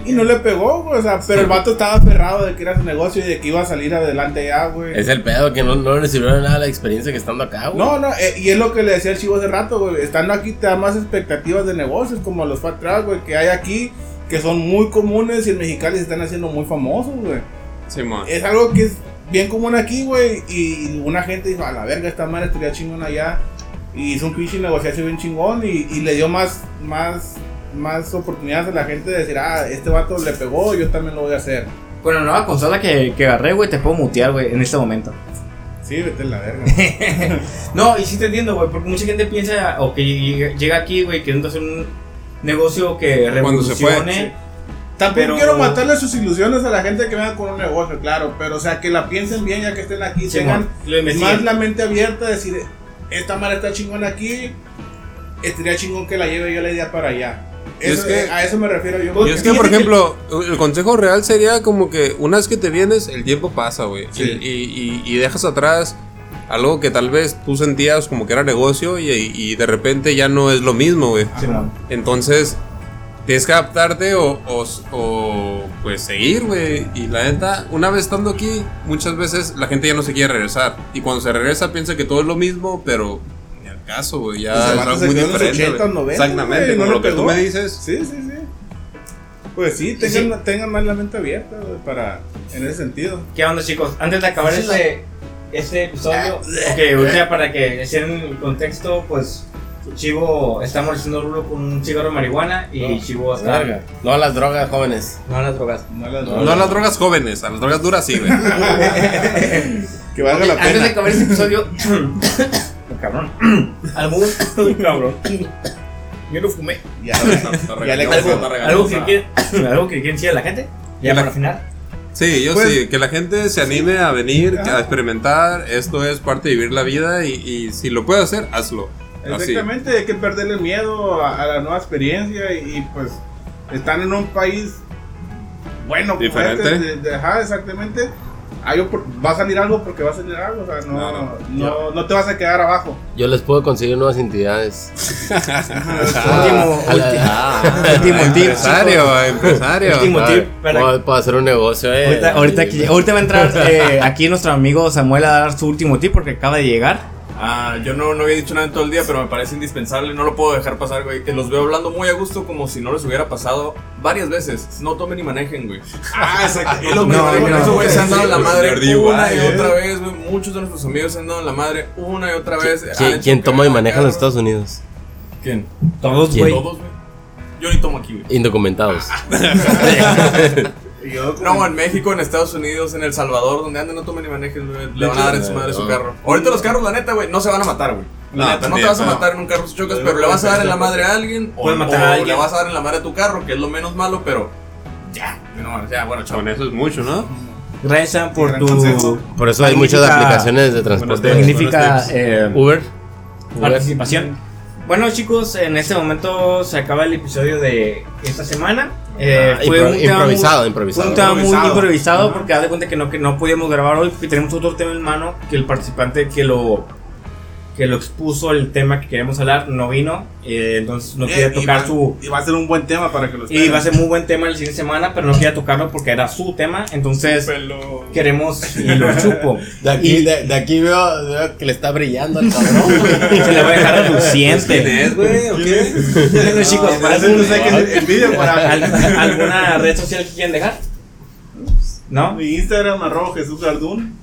Y no le pegó, güey. O sea, pero el vato estaba aferrado de que era su negocio y de que iba a salir adelante allá, güey. Es el pedo que no, no le sirvió de nada la experiencia que estando acá, güey. No, no, eh, y es lo que le decía el chivo hace rato, güey. Estando aquí te da más expectativas de negocios, como los fat trucks, güey, que hay aquí, que son muy comunes y en Mexicali se están haciendo muy famosos, güey. Simón. Es algo que es bien común aquí, güey. Y una gente dijo, a la verga, esta madre estaría chingón allá. Y hizo un pinche negociación bien chingón y, y le dio más, más, más oportunidades a la gente de decir, ah, este vato le pegó, yo también lo voy a hacer. Con la nueva consola que, que agarré, güey, te puedo mutear, güey, en este momento. Sí, vete a la verga. No, y sí te entiendo, güey, porque mucha gente piensa, o que llega llega aquí, güey, queriendo hacer un negocio que Cuando se fue, revolucione. sí. Tampoco Pero- quiero matarle sus ilusiones a la gente que venga con un negocio, claro, pero o sea, que la piensen bien ya que estén aquí, Sí, tengan más la mente abierta, decir, esta madre está chingón aquí, estaría chingón que la lleve yo la idea para allá. Es que- a eso me refiero yo. Y es que, por que- ejemplo, el consejo real sería como que una vez que te vienes, el tiempo pasa, güey. Sí. Y, y- y dejas atrás algo que tal vez tú sentías como que era negocio y, y de repente ya no es lo mismo, güey. Entonces, tienes que adaptarte o, o- o, pues seguir, güey. Y la neta, una vez estando aquí, muchas veces la gente ya no se quiere regresar. Y cuando se regresa piensa que todo es lo mismo, pero ni al caso, güey. Ya Pues es algo muy diferente. 80, güey. 90, Exactamente, güey, no como lo que tú me dices. Sí, sí, sí. Pues sí, tengan, tengan más la mente abierta güey, para, en ese sentido. ¿Qué onda, chicos? Antes de acabar este, este episodio, ok, ahorita para que estén en el contexto, pues Chivo está molestando a Rulo con un cigarro de marihuana y Chivo está. Verga. No a las drogas, jóvenes. No a las drogas. No las No a las drogas jóvenes, a las drogas duras sí, güey. Que valga la Antes de pena. acabar este episodio. cabrón. Algún. cabrón. Yo no fumé. Ya, ya le Algo, algo que quieren, algo que quieren decir a la gente. Ya para final. Sí, yo Pues- sí, que la gente se anime a venir, Ajá. a experimentar. Esto es parte de vivir la vida y, y si lo puedes hacer, hazlo. Así. Exactamente, hay que perderle el miedo a, a la nueva experiencia y, y, pues están en un país bueno, Diferente. este, de- de- ajá, exactamente. Hay va a salir algo porque va a salir algo, o sea, no, Claro. no, no te vas a quedar abajo. Yo les puedo conseguir nuevas entidades. Último, último. ah, Último tip, Empresario, empresario. Último tip para- puedo, hacer un negocio, eh. Ahorita, ahorita, que- ahorita va a entrar eh, aquí nuestro amigo Samuel a dar su último tip porque acaba de llegar. Ah, yo no, no había dicho nada en todo el día, pero me parece indispensable. No lo puedo dejar pasar, güey. Que los veo hablando muy a gusto, como si no les hubiera pasado varias veces. No tomen y manejen, güey. Ah, exacto. Es lo que No, digo, no. eso, güey, se han dado en la madre una y Igual, otra ¿eh? vez, güey. Muchos de nuestros amigos se han dado en la madre una y otra vez. ¿Quién, toma y maneja en los. Estados Unidos? ¿Quién? Todos, ¿Quién? güey. Todos, güey. Yo ni tomo aquí, güey. Indocumentados. Yo, No, en México, en Estados Unidos, en El Salvador, donde anden, no tomen ni manejen, güey. Le van a dar en su madre su carro. Ahorita los carros, la neta, güey, no se van a matar, güey. La No, neta, no te también, vas a no. matar en un carro si chocas, Pero pero le vas a dar en la madre a alguien. O, matar o a alguien. le vas a dar en la madre a tu carro, que es lo menos malo, pero. Ya, no, ya, bueno, chao. Con eso es mucho, ¿no? Gracias por tu consejo. Por eso hay muchas aplicaciones de transporte. magnífica eh, Uber. Uber. participación. Bueno chicos, en este momento se acaba el episodio de esta semana. Eh, Ah, fue impro- un tema improvisado, muy- improvisado. Fue un tema muy Improvisado. porque haz de cuenta que no, que no podíamos grabar hoy porque tenemos otro tema en mano que el participante que lo que lo expuso el tema que queremos hablar no vino, eh, entonces no quería Eh, y tocar va- su Y va a ser un buen tema para que lo y va a ser muy buen tema el siguiente semana, pero no quería tocarlo porque era su tema, entonces queremos y lo chupo. De aquí, Y- de, de aquí veo, veo que le está brillando al cabrón, güey. Se le va a dejar reluciente. güey? ¿O qué? Bueno, chicos, Parece no sé qué envidia para ¿Al- ¿Alguna red social que quieran dejar? ¿No? mi Instagram, arroba Jesús Gardún.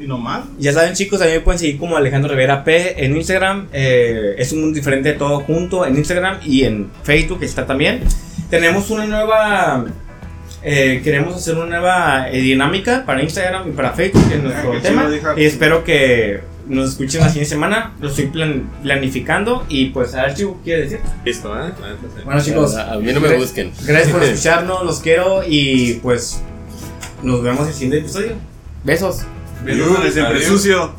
Y nomás. Ya saben chicos, a mí me pueden seguir como Alejandro Rivera P en Instagram. eh, es un mundo diferente de todo junto en Instagram y en Facebook está también. Tenemos una nueva... eh, queremos hacer una nueva eh, dinámica para Instagram y para Facebook en nuestro qué tema. Y espero que nos escuchen la siguiente semana. Lo estoy plan- planificando y pues a ver si quiere decir. Listo, ¿eh? Bueno chicos, A mí no me busquen. Gracias por escucharnos, los quiero y pues nos vemos en el siguiente episodio. Besos. En el siempre Adiós. sucio.